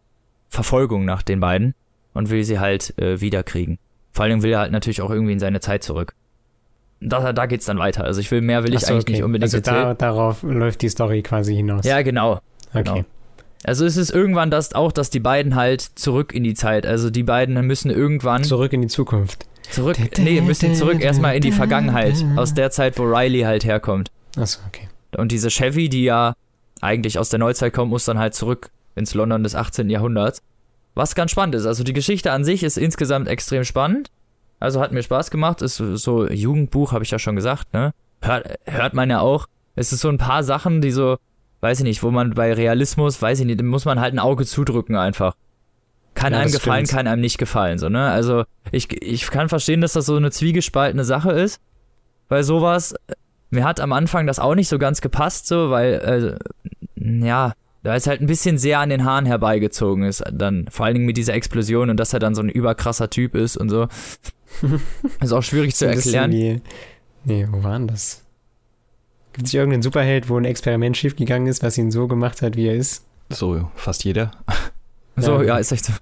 B: Verfolgung nach den beiden und will sie halt äh, wiederkriegen. Vor allem will er halt natürlich auch irgendwie in seine Zeit zurück. Da, da geht's dann weiter. Also ich will mehr will ich
A: so,
B: eigentlich
A: okay.
B: nicht unbedingt
A: Also da, darauf läuft die Story quasi hinaus.
B: Ja, genau.
A: okay.
B: genau. Also es ist irgendwann das auch, dass die beiden halt zurück in die Zeit, also die beiden müssen irgendwann
A: Zurück in die Zukunft.
B: zurück, nee, müssen zurück erstmal in die Vergangenheit, aus der Zeit, wo Riley halt herkommt.
A: Achso, okay.
B: Und diese Chevy, die ja eigentlich aus der Neuzeit kommt, muss dann halt zurück ins London des 18. Jahrhunderts. Was ganz spannend ist. Also die Geschichte an sich ist insgesamt extrem spannend. Also hat mir Spaß gemacht. Ist so Jugendbuch, habe ich ja schon gesagt, ne? Hört, hört man ja auch. Es ist so ein paar Sachen, die so, weiß ich nicht, wo man bei Realismus, weiß ich nicht, muss man halt ein Auge zudrücken einfach. Kann
A: Ja,
B: einem gefallen,
A: stimmt.
B: kann einem nicht gefallen, so, ne? Also ich, ich kann verstehen, dass das so eine zwiegespaltene Sache ist. Weil sowas, mir hat am Anfang das auch nicht so ganz gepasst, so, weil, äh, ja, da ist halt ein bisschen sehr an den Haaren herbeigezogen ist, dann vor allen Dingen mit dieser Explosion und dass er dann so ein überkrasser Typ ist und so. ist auch schwierig zu erklären.
A: Wie, nee, wo war denn das? Gibt es nicht irgendeinen Superheld, wo ein Experiment schiefgegangen ist, was ihn so gemacht hat, wie er ist?
C: So, fast jeder.
B: So,
A: Ja.
B: ja, ist echt so.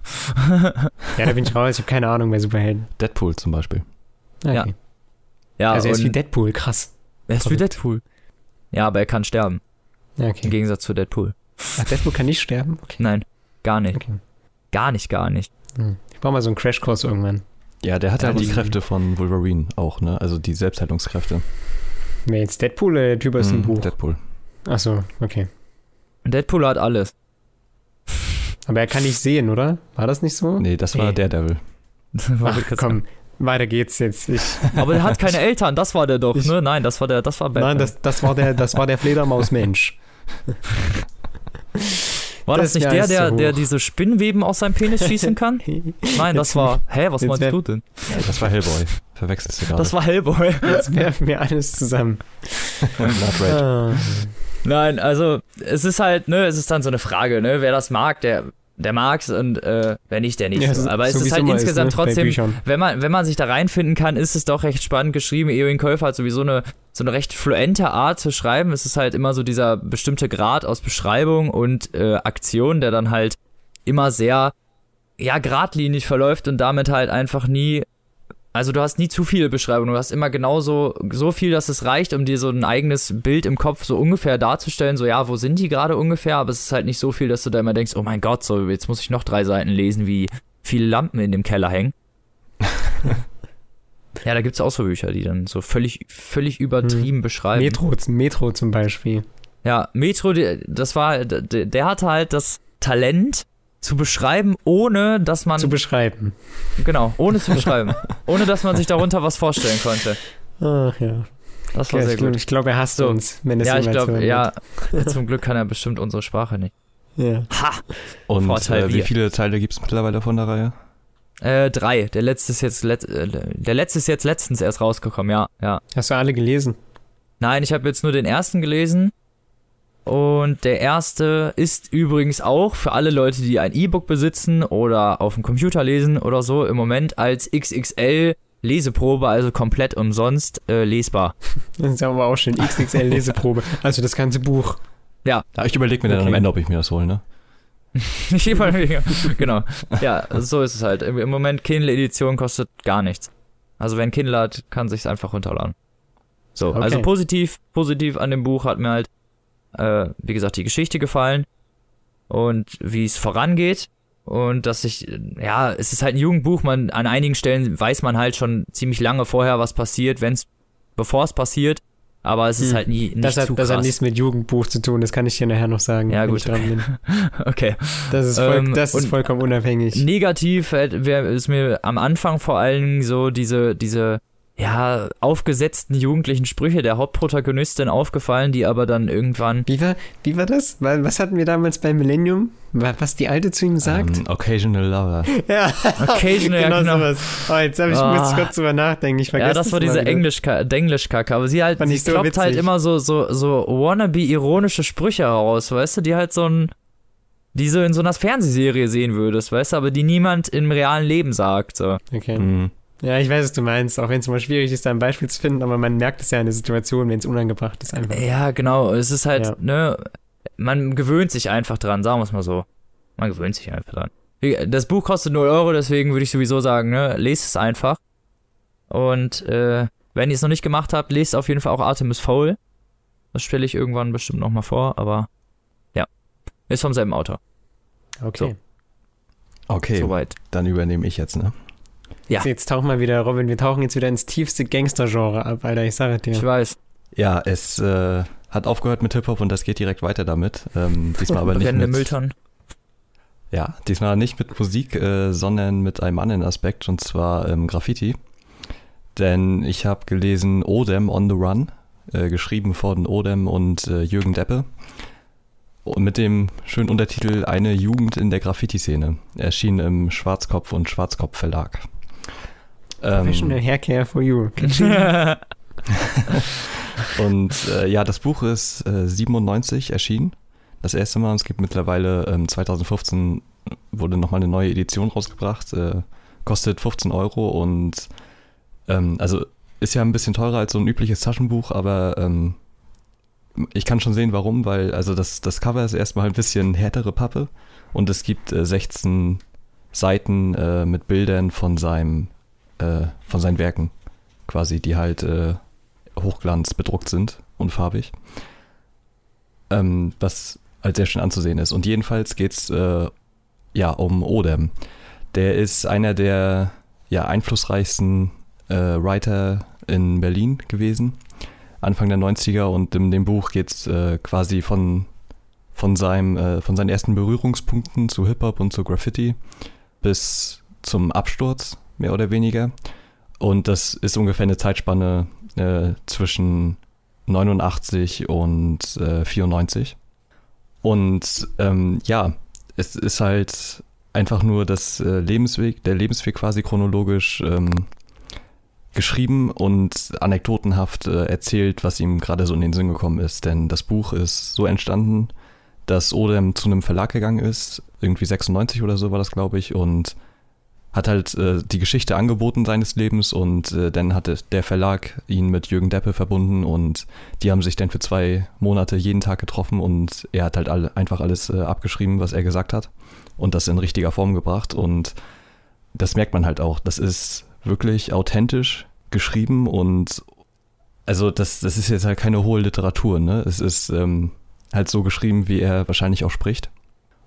A: Ja, da bin ich raus. Ich habe keine Ahnung bei Superhelden.
C: Deadpool zum Beispiel.
A: Okay.
B: Ja. Ja,
A: also er ist wie Deadpool, krass.
B: er ist wie
A: verrückt.
B: Deadpool. Ja, aber er kann sterben.
A: Ja,
B: Im
A: okay.
B: Gegensatz zu Deadpool.
A: Ach, Deadpool kann nicht sterben? Okay.
B: Nein, gar nicht.
A: okay.
B: Gar nicht, gar nicht.
A: Hm. Ich brauche mal so einen Crashkurs irgendwann.
C: Ja, der hat
B: Ja,
C: halt die Kräfte von Wolverine auch, ne? Also die Selbstheilungskräfte.
A: Wer jetzt Deadpool oder der Typ aus dem
C: Mhm,
A: Buch?
C: Deadpool.
A: Achso, okay.
B: Und Deadpool hat alles.
A: Aber er kann nicht sehen, oder? War das nicht so?
C: Nee, das war
A: Nee.
C: Daredevil.
A: Ach, komm, weiter geht's jetzt. Ich,
B: Aber der hat keine Eltern, das war der doch,
A: Ich-
B: ne? Nein, das war der, das war Batman.
A: nein, das, das war der, das war der Fledermausmensch.
B: war das,
A: das
B: nicht der, der,
A: zu
B: der diese Spinnenweben aus seinem Penis schießen kann? Nein, das war. Hä, was meinst
A: wär-
B: du denn?
C: Das war Hellboy. Verwechselst du gerade.
B: Das war Hellboy.
A: Jetzt werfen wir alles zusammen.
C: Not Red.
A: Ah.
B: Nein, also es ist halt, ne, es ist dann so eine Frage, ne? Wer das mag, der, der mag's und äh, wer nicht, der nicht.
A: Ja,
B: so. Aber es
A: so
B: ist halt insgesamt
A: ne, bei
B: trotzdem, wenn man, wenn man sich da reinfinden kann, ist es doch recht spannend geschrieben. Ewing Käufer hat sowieso eine, so eine recht fluente Art zu schreiben. Es ist halt immer so dieser bestimmte Grad aus Beschreibung und äh, Aktion, der dann halt immer sehr, ja, geradlinig verläuft und damit halt einfach nie, also du hast nie zu viele Beschreibungen, du hast immer genauso, so viel, dass es reicht, um dir so ein eigenes Bild im Kopf so ungefähr darzustellen, so ja, wo sind die gerade ungefähr, aber es ist halt nicht so viel, dass du da immer denkst, oh mein Gott, so, jetzt muss ich noch drei Seiten lesen, wie viele Lampen in dem Keller hängen. ja, da gibt's auch so Bücher, die dann so völlig, völlig übertrieben beschreiben.
A: Metro, Metro zum Beispiel.
B: Ja, Metro, das war, der, der hatte halt das Talent zu beschreiben, ohne dass man,
A: Zu beschreiben.
B: genau, ohne zu beschreiben, ohne dass man sich darunter was vorstellen konnte.
A: Ach ja.
B: Das war
A: Okay,
B: sehr
A: ich glaube,
B: gut.
A: glaub, er hasst
B: So.
A: uns, wenn es
B: Ja, ich glaube, ja, zum Glück kann er bestimmt unsere Sprache nicht.
A: Ja.
B: Ha!
C: Und
B: Vorteil
C: äh, wie viele Teile gibt es mittlerweile von der Reihe?
B: Äh, drei. Der letzte ist jetzt, let, äh, der letzte ist jetzt letztens erst rausgekommen, ja, ja.
A: Hast du alle gelesen?
B: Nein, ich habe jetzt nur den ersten gelesen. Und der erste ist übrigens auch für alle Leute, die ein E-Book besitzen oder auf dem Computer lesen oder so, im Moment als XXL Leseprobe, also komplett umsonst äh, lesbar.
A: Das ist aber auch schön. XXL Leseprobe. Also das ganze Buch.
C: Ja, ich überlege mir dann
A: Okay.
C: am Ende, ob ich mir das hole, ne?
B: Ich weniger. genau. Ja, so ist es halt. Im Moment Kindle-Edition kostet gar nichts. Also wer ein Kindle hat, kann sich's einfach runterladen. So,
A: Okay.
B: also positiv, positiv an dem Buch hat mir halt, äh, wie gesagt, die Geschichte gefallen und wie es vorangeht und dass ich, ja, es ist halt ein Jugendbuch, man an einigen Stellen weiß man halt schon ziemlich lange vorher, was passiert, wenn's, bevor es passiert, aber es ist
A: Hm.
B: halt nie nicht
A: Das
B: zu
A: hat, das hat nichts mit Jugendbuch zu tun, das kann ich dir nachher noch sagen,
B: Ja,
A: wenn
B: gut,
A: ich dran bin.
B: okay.
A: Das ist, voll,
B: Ähm,
A: das ist vollkommen unabhängig.
B: Negativ äh, ist mir am Anfang vor allen Dingen so diese, diese, ja, aufgesetzten jugendlichen Sprüche der Hauptprotagonistin aufgefallen, die aber dann irgendwann.
A: Wie war, wie war das? Weil, was hatten wir damals bei Millennium? Was die Alte zu ihm sagt?
C: Ähm, occasional Lover.
A: Ja,
B: Occasional,
A: genau,
B: ja, genau.
A: sowas. Oh, jetzt hab ich,
B: Ah.
A: muss ich kurz drüber nachdenken. Ich vergesse
B: Ja, das war diese
A: wieder.
B: Englischka Denglischkacke, aber sie halt,
A: Fand
B: sie
A: so
B: kloppt halt
A: witzig.
B: immer so, so, so wannabe-ironische Sprüche heraus, weißt du, die halt so ein, die so in so einer Fernsehserie sehen würdest, weißt du, aber die niemand im realen Leben sagt, so.
A: Okay.
C: Mhm.
A: Ja, ich weiß, was du meinst. Auch wenn es immer schwierig ist, da ein Beispiel zu finden, aber man merkt es ja in der Situation, wenn es unangebracht ist einfach.
B: Ja, genau, es ist halt,
A: Ja.
B: ne, man gewöhnt sich einfach dran, sagen wir es mal so. Man gewöhnt sich einfach dran. Das Buch kostet 0 Euro, deswegen würde ich sowieso sagen, ne, lest es einfach. Und äh, wenn ihr es noch nicht gemacht habt, lest auf jeden Fall auch Artemis Fowl. Das stelle ich irgendwann bestimmt nochmal vor, aber ja. Ist vom selben Autor.
A: Okay.
C: Okay,
B: Soweit.
C: dann übernehme ich jetzt, ne?
B: Ja.
A: Jetzt, jetzt tauchen wir wieder, Robin, wir tauchen jetzt wieder ins tiefste Gangster-Genre ab, Alter, ich sage dir.
B: Ich weiß.
C: Ja, es äh, hat aufgehört mit Hip-Hop und das geht direkt weiter damit. Ähm, diesmal aber nicht mit,
B: Mülltonnen.
C: Ja, diesmal nicht mit Musik, äh, sondern mit einem anderen Aspekt und zwar ähm, Graffiti. Denn ich habe gelesen Odem on the Run, äh, geschrieben von Odem und äh, Jürgen Deppe. Und mit dem schönen Untertitel Eine Jugend in der Graffiti-Szene. Erschien im Schwarzkopf und Schwarzkopf Verlag. Ähm,
A: Professional Haircare for you.
C: Und äh, ja, das Buch ist äh, 97 erschienen. Das erste Mal. Es gibt mittlerweile ähm, 2015 wurde nochmal eine neue Edition rausgebracht. Äh, kostet 15 Euro und ähm, also ist ja ein bisschen teurer als so ein übliches Taschenbuch, aber ähm, ich kann schon sehen, warum, weil also das, das Cover ist erstmal ein bisschen härtere Pappe und es gibt äh, 16 Seiten äh, mit Bildern von seinem äh, von seinen Werken quasi, die halt äh, Hochglanz bedruckt sind und farbig. Ähm, was halt sehr schön anzusehen ist. Und jedenfalls geht's äh, ja um Odem. Der ist einer der ja, einflussreichsten äh, Writer in Berlin gewesen, Anfang der 90er. Und in dem Buch geht's äh, quasi von, von, seinem, äh, von seinen ersten Berührungspunkten zu Hip-Hop und zu Graffiti bis zum Absturz, mehr oder weniger. Und das ist ungefähr eine Zeitspanne äh, zwischen 89 und äh, 94. Und ähm, ja, es ist halt einfach nur das äh, Lebensweg, der Lebensweg quasi chronologisch ähm, geschrieben und anekdotenhaft äh, erzählt, was ihm gerade so in den Sinn gekommen ist. Denn das Buch ist so entstanden, dass Odem zu einem Verlag gegangen ist, irgendwie 96 oder so war das, glaube ich, und hat halt äh, die Geschichte angeboten seines Lebens und äh, dann hatte der Verlag ihn mit Jürgen Deppe verbunden und die haben sich dann für zwei Monate jeden Tag getroffen und er hat halt alle, einfach alles äh, abgeschrieben, was er gesagt hat und das in richtiger Form gebracht und das merkt man halt auch. Das ist wirklich authentisch geschrieben und also das, das ist jetzt halt keine hohe Literatur, ne? Es ist ähm, halt so geschrieben, wie er wahrscheinlich auch spricht.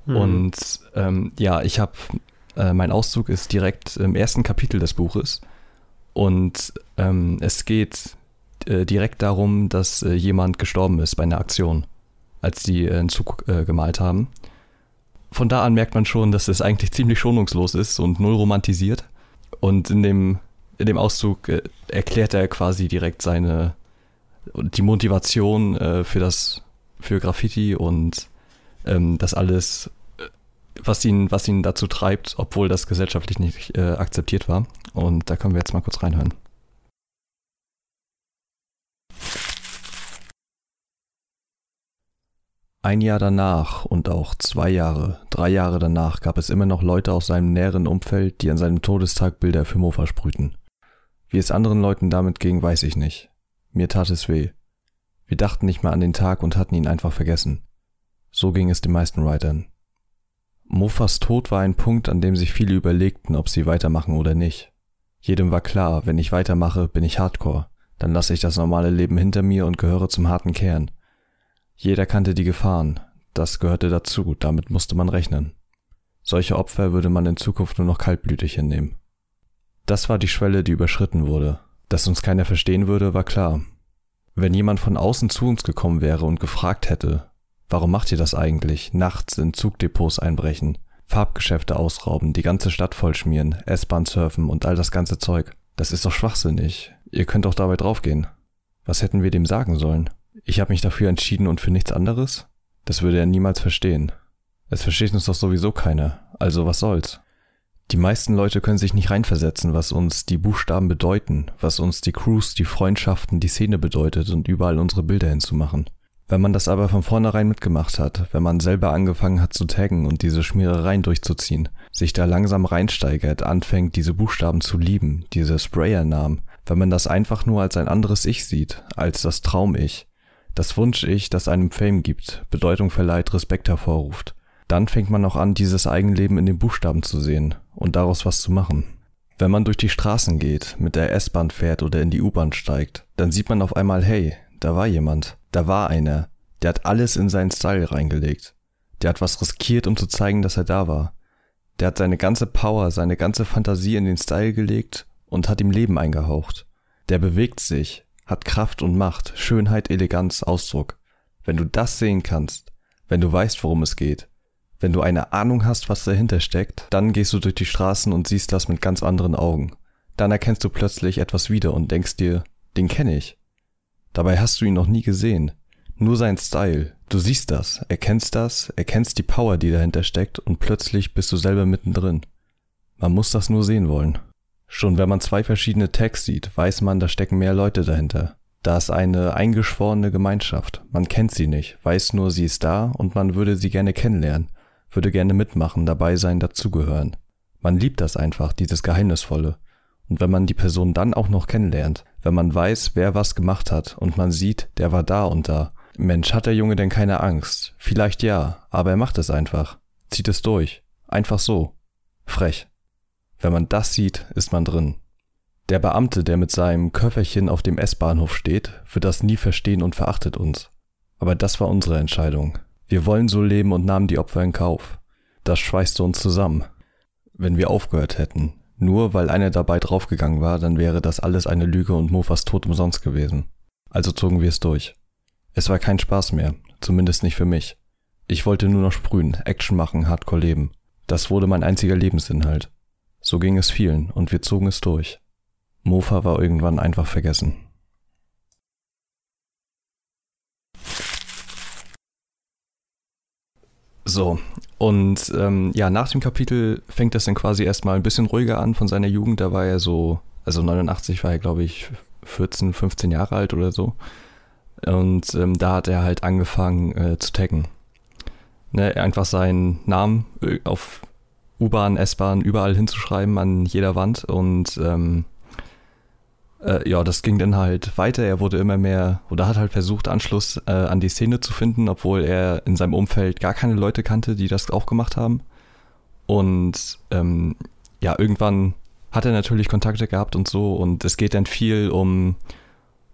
A: Hm.
C: Und ähm, ja, ich habe, äh, mein Auszug ist direkt im ersten Kapitel des Buches. Und ähm, es geht äh, direkt darum, dass äh, jemand gestorben ist bei einer Aktion, als die äh, einen Zug äh, gemalt haben. Von da an merkt man schon, dass es eigentlich ziemlich schonungslos ist und null romantisiert. Und in dem, in dem Auszug äh, erklärt er quasi direkt seine die Motivation für das für Graffiti und ähm, das alles, was ihn, was ihn dazu treibt, obwohl das gesellschaftlich nicht äh, akzeptiert war. Und da können wir jetzt mal kurz reinhören. Ein Jahr danach und auch zwei Jahre, drei Jahre danach gab es immer noch Leute aus seinem näheren Umfeld, die an seinem Todestag Bilder für Mo versprühten. Wie es anderen Leuten damit ging, weiß ich nicht. Mir tat es weh. Wir dachten nicht mehr an den Tag und hatten ihn einfach vergessen. So ging es den meisten Writern. Mofas Tod war ein Punkt, an dem sich viele überlegten, ob sie weitermachen oder nicht. Jedem war klar, wenn ich weitermache, bin ich Hardcore, dann lasse ich das normale Leben hinter mir und gehöre zum harten Kern. Jeder kannte die Gefahren, das gehörte dazu, damit musste man rechnen. Solche Opfer würde man in Zukunft nur noch kaltblütig hinnehmen. Das war die Schwelle, die überschritten wurde. Dass uns keiner verstehen würde, war klar. Wenn jemand von außen zu uns gekommen wäre und gefragt hätte, warum macht ihr das eigentlich, nachts in Zugdepots einbrechen, Farbgeschäfte ausrauben, die ganze Stadt vollschmieren, S-Bahn surfen und all das ganze Zeug, Das ist doch schwachsinnig. Ihr könnt doch dabei draufgehen. Was hätten wir dem sagen sollen? Ich habe mich dafür entschieden und für nichts anderes? Das würde er niemals verstehen. Es versteht uns doch sowieso keiner, also was soll's? Die meisten Leute können sich nicht reinversetzen, was uns die Buchstaben bedeuten, was uns die Crews, die Freundschaften, die Szene bedeutet und überall unsere Bilder hinzumachen. Wenn man das aber von vornherein mitgemacht hat, wenn man selber angefangen hat zu taggen und diese Schmierereien durchzuziehen, sich da langsam reinsteigert, anfängt diese Buchstaben zu lieben, diese Sprayer-Namen, wenn man das einfach nur als ein anderes Ich sieht, als das Traum-Ich, das Wunsch-Ich, das einem Fame gibt, Bedeutung verleiht, Respekt hervorruft, dann fängt man auch an, dieses Eigenleben in den Buchstaben zu sehen und daraus was zu machen. Wenn man durch die Straßen geht, mit der S-Bahn fährt oder in die U-Bahn steigt, dann sieht man auf einmal, hey, da war jemand, da war einer, der hat alles in seinen Style reingelegt. Der hat was riskiert, um zu zeigen, dass er da war. Der hat seine ganze Power, seine ganze Fantasie in den Style gelegt und hat ihm Leben eingehaucht. Der bewegt sich, hat Kraft und Macht, Schönheit, Eleganz, Ausdruck. Wenn du das sehen kannst, wenn du weißt, worum es geht, wenn du eine Ahnung hast, was dahinter steckt, dann gehst du durch die Straßen und siehst das mit ganz anderen Augen. Dann erkennst du plötzlich etwas wieder und denkst dir, den kenne ich. Dabei hast du ihn noch nie gesehen. Nur sein Style. Du siehst das, erkennst das, erkennst die Power, die dahinter steckt und plötzlich bist du selber mittendrin. Man muss das nur sehen wollen. Schon wenn man zwei verschiedene Tags sieht, weiß man, da stecken mehr Leute dahinter. Da ist eine eingeschworene Gemeinschaft. Man kennt sie nicht, weiß nur, sie ist da und man würde sie gerne kennenlernen würde gerne mitmachen, dabei sein, dazugehören. Man liebt das einfach, dieses Geheimnisvolle. Und wenn man die Person dann auch noch kennenlernt, wenn man weiß, wer was gemacht hat und man sieht, der war da und da. Mensch, hat der Junge denn keine Angst? Vielleicht ja, aber er macht es einfach. Zieht es durch. Einfach so. Frech. Wenn man das sieht, ist man drin. Der Beamte, der mit seinem Köfferchen auf dem S-Bahnhof steht, wird das nie verstehen und verachtet uns. Aber das war unsere Entscheidung. Wir wollen so leben und nahmen die Opfer in Kauf. Das schweißte uns zusammen. Wenn wir aufgehört hätten, nur weil einer dabei draufgegangen war, dann wäre das alles eine Lüge und Mofas Tod umsonst gewesen. Also zogen wir es durch. Es war kein Spaß mehr, zumindest nicht für mich. Ich wollte nur noch sprühen, Action machen, Hardcore leben. Das wurde mein einziger Lebensinhalt. So ging es vielen und wir zogen es durch. Mofa war irgendwann einfach vergessen. So, und ähm, ja, nach dem Kapitel fängt das dann quasi erstmal ein bisschen ruhiger an von seiner Jugend. Da war er so, also 89 war er, glaube ich, 14, 15 Jahre alt oder so. Und ähm, da hat er halt angefangen äh, zu taggen. Ne, einfach seinen Namen äh, auf U-Bahn, S-Bahn, überall hinzuschreiben an jeder Wand und ähm, äh, ja, das ging dann halt weiter. Er wurde immer mehr oder hat halt versucht, Anschluss äh, an die Szene zu finden, obwohl er in seinem Umfeld gar keine Leute kannte, die das auch gemacht haben. Und ähm, ja, irgendwann hat er natürlich Kontakte gehabt und so. Und es geht dann viel um,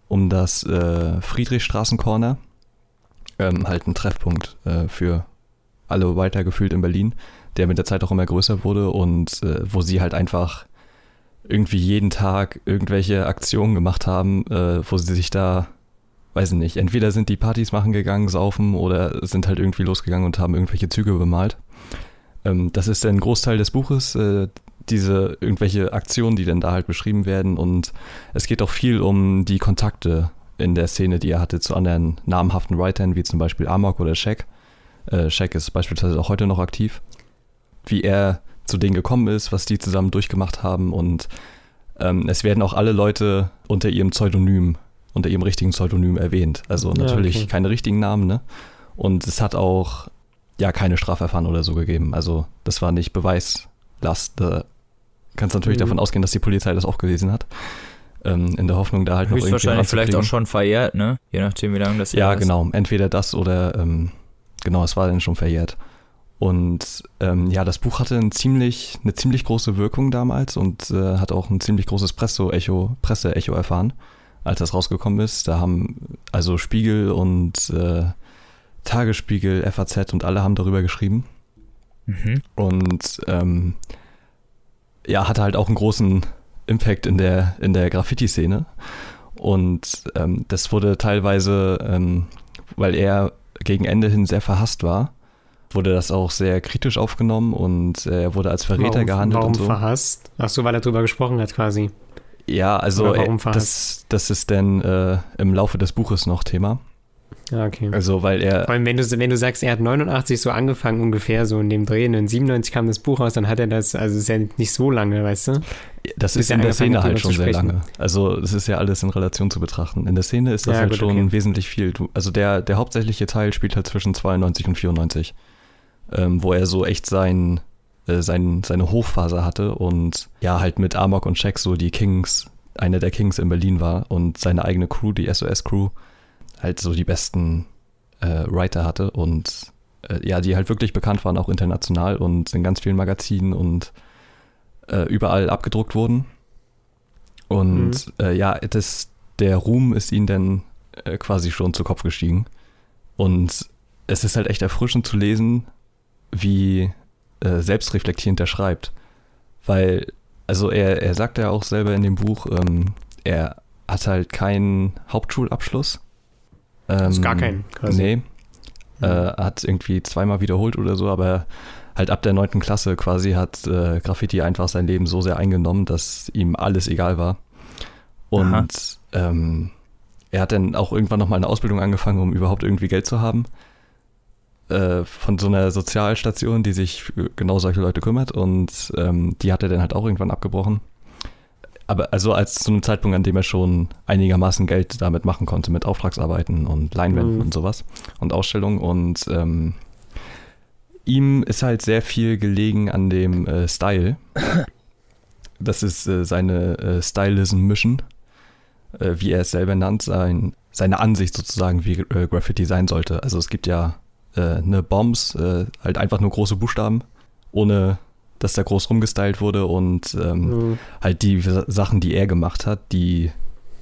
C: um das äh, Friedrichstraßencorner. Ähm, halt ein Treffpunkt äh, für alle weitergefühlt in Berlin, der mit der Zeit auch immer größer wurde und äh, wo sie halt einfach irgendwie jeden Tag irgendwelche Aktionen gemacht haben, äh, wo sie sich da, weiß ich nicht, entweder sind die Partys machen gegangen, saufen oder sind halt irgendwie losgegangen und haben irgendwelche Züge bemalt. Ähm, das ist ein Großteil des Buches, äh, diese irgendwelche Aktionen, die dann da halt beschrieben werden und es geht auch viel um die Kontakte in der Szene, die er hatte zu anderen namhaften Writern, wie zum Beispiel Amok oder Shaq. Äh, Shaq ist beispielsweise auch heute noch aktiv. Wie er zu denen gekommen ist, was die zusammen durchgemacht haben und ähm, es werden auch alle Leute unter ihrem Pseudonym, unter ihrem richtigen Pseudonym erwähnt. Also natürlich ja, okay. keine richtigen Namen, ne? Und es hat auch ja keine Strafverfahren oder so gegeben. Also das war nicht Beweislast. Da kannst du natürlich mhm. davon ausgehen, dass die Polizei das auch gelesen hat. Ähm, in der Hoffnung, da halt noch irgendwie
B: wahrscheinlich vielleicht auch schon verjährt, ne? Je nachdem, wie lange das
C: Ja, genau. Entweder das oder ähm, genau, es war dann schon verjährt. Und ähm, ja, das Buch hatte ein ziemlich, eine ziemlich große Wirkung damals und äh, hat auch ein ziemlich großes Presse-Echo Presse -Echo erfahren, als das rausgekommen ist. Da haben also Spiegel und äh, Tagesspiegel, FAZ und alle haben darüber geschrieben. Mhm. Und ähm, ja, hatte halt auch einen großen Impact in der, in der Graffiti-Szene. Und ähm, das wurde teilweise, ähm, weil er gegen Ende hin sehr verhasst war, wurde das auch sehr kritisch aufgenommen und er wurde als Verräter
A: warum,
C: gehandelt
A: warum
C: und so.
A: verhasst? Ach so, weil er drüber gesprochen hat quasi.
C: Ja, also
A: Oder warum
C: äh,
A: verhasst?
C: das, das ist dann äh, im Laufe des Buches noch Thema.
A: Ja, okay.
C: Also, weil er,
A: Vor allem, wenn du, wenn du sagst, er hat 89 so angefangen, ungefähr so in dem Dreh, und in 97 kam das Buch raus, dann hat er das, also ist ja nicht so lange, weißt du?
C: das ist
A: er
C: in der Szene halt schon sehr lange. Also, es ist ja alles in Relation zu betrachten. In der Szene ist das
A: Ja,
C: halt
A: gut,
C: schon
A: okay.
C: wesentlich viel. Also, der, der hauptsächliche Teil spielt halt zwischen 92 und 94, ähm, wo er so echt sein, äh, sein, seine Hochphase hatte und ja, halt mit Amok und Shaq so die Kings, einer der Kings in Berlin war und seine eigene Crew, die SOS-Crew, halt so die besten äh, Writer hatte und äh, ja, die halt wirklich bekannt waren, auch international und in ganz vielen Magazinen und äh, überall abgedruckt wurden. Und äh, ja, das, der Ruhm ist ihnen dann äh, quasi schon zu Kopf gestiegen. Und es ist halt echt erfrischend zu lesen, wie äh, selbstreflektierend er schreibt. Weil, also er, er sagt ja auch selber in dem Buch, ähm, er hat halt keinen Hauptschulabschluss. Ähm,
A: Also gar keinen, quasi.
C: Nee.
A: Mhm.
C: Äh, hat irgendwie zweimal wiederholt oder so, aber halt ab der neunten Klasse quasi hat äh, Graffiti einfach sein Leben so sehr eingenommen, dass ihm alles egal war. Und ähm, er hat dann auch irgendwann nochmal eine Ausbildung angefangen, um überhaupt irgendwie Geld zu haben. Äh, von so einer Sozialstation, die sich für genau solche Leute kümmert. Und ähm, die hat er dann halt auch irgendwann abgebrochen. Aber also als zu einem Zeitpunkt, an dem er schon einigermaßen Geld damit machen konnte, mit Auftragsarbeiten und Leinwänden
A: Mhm.
C: und sowas und Ausstellungen. Und ähm, ihm ist halt sehr viel gelegen an dem äh, Style. Das ist äh, seine äh, Stylism-Mission, äh, wie er es selber nannt, sein, seine Ansicht sozusagen, wie äh, Graffiti sein sollte. Also es gibt ja äh, eine Bombs, äh, halt einfach nur große Buchstaben, ohne dass da groß rumgestylt wurde und ähm,
A: Mhm.
C: halt die Sa- Sachen, die er gemacht hat, die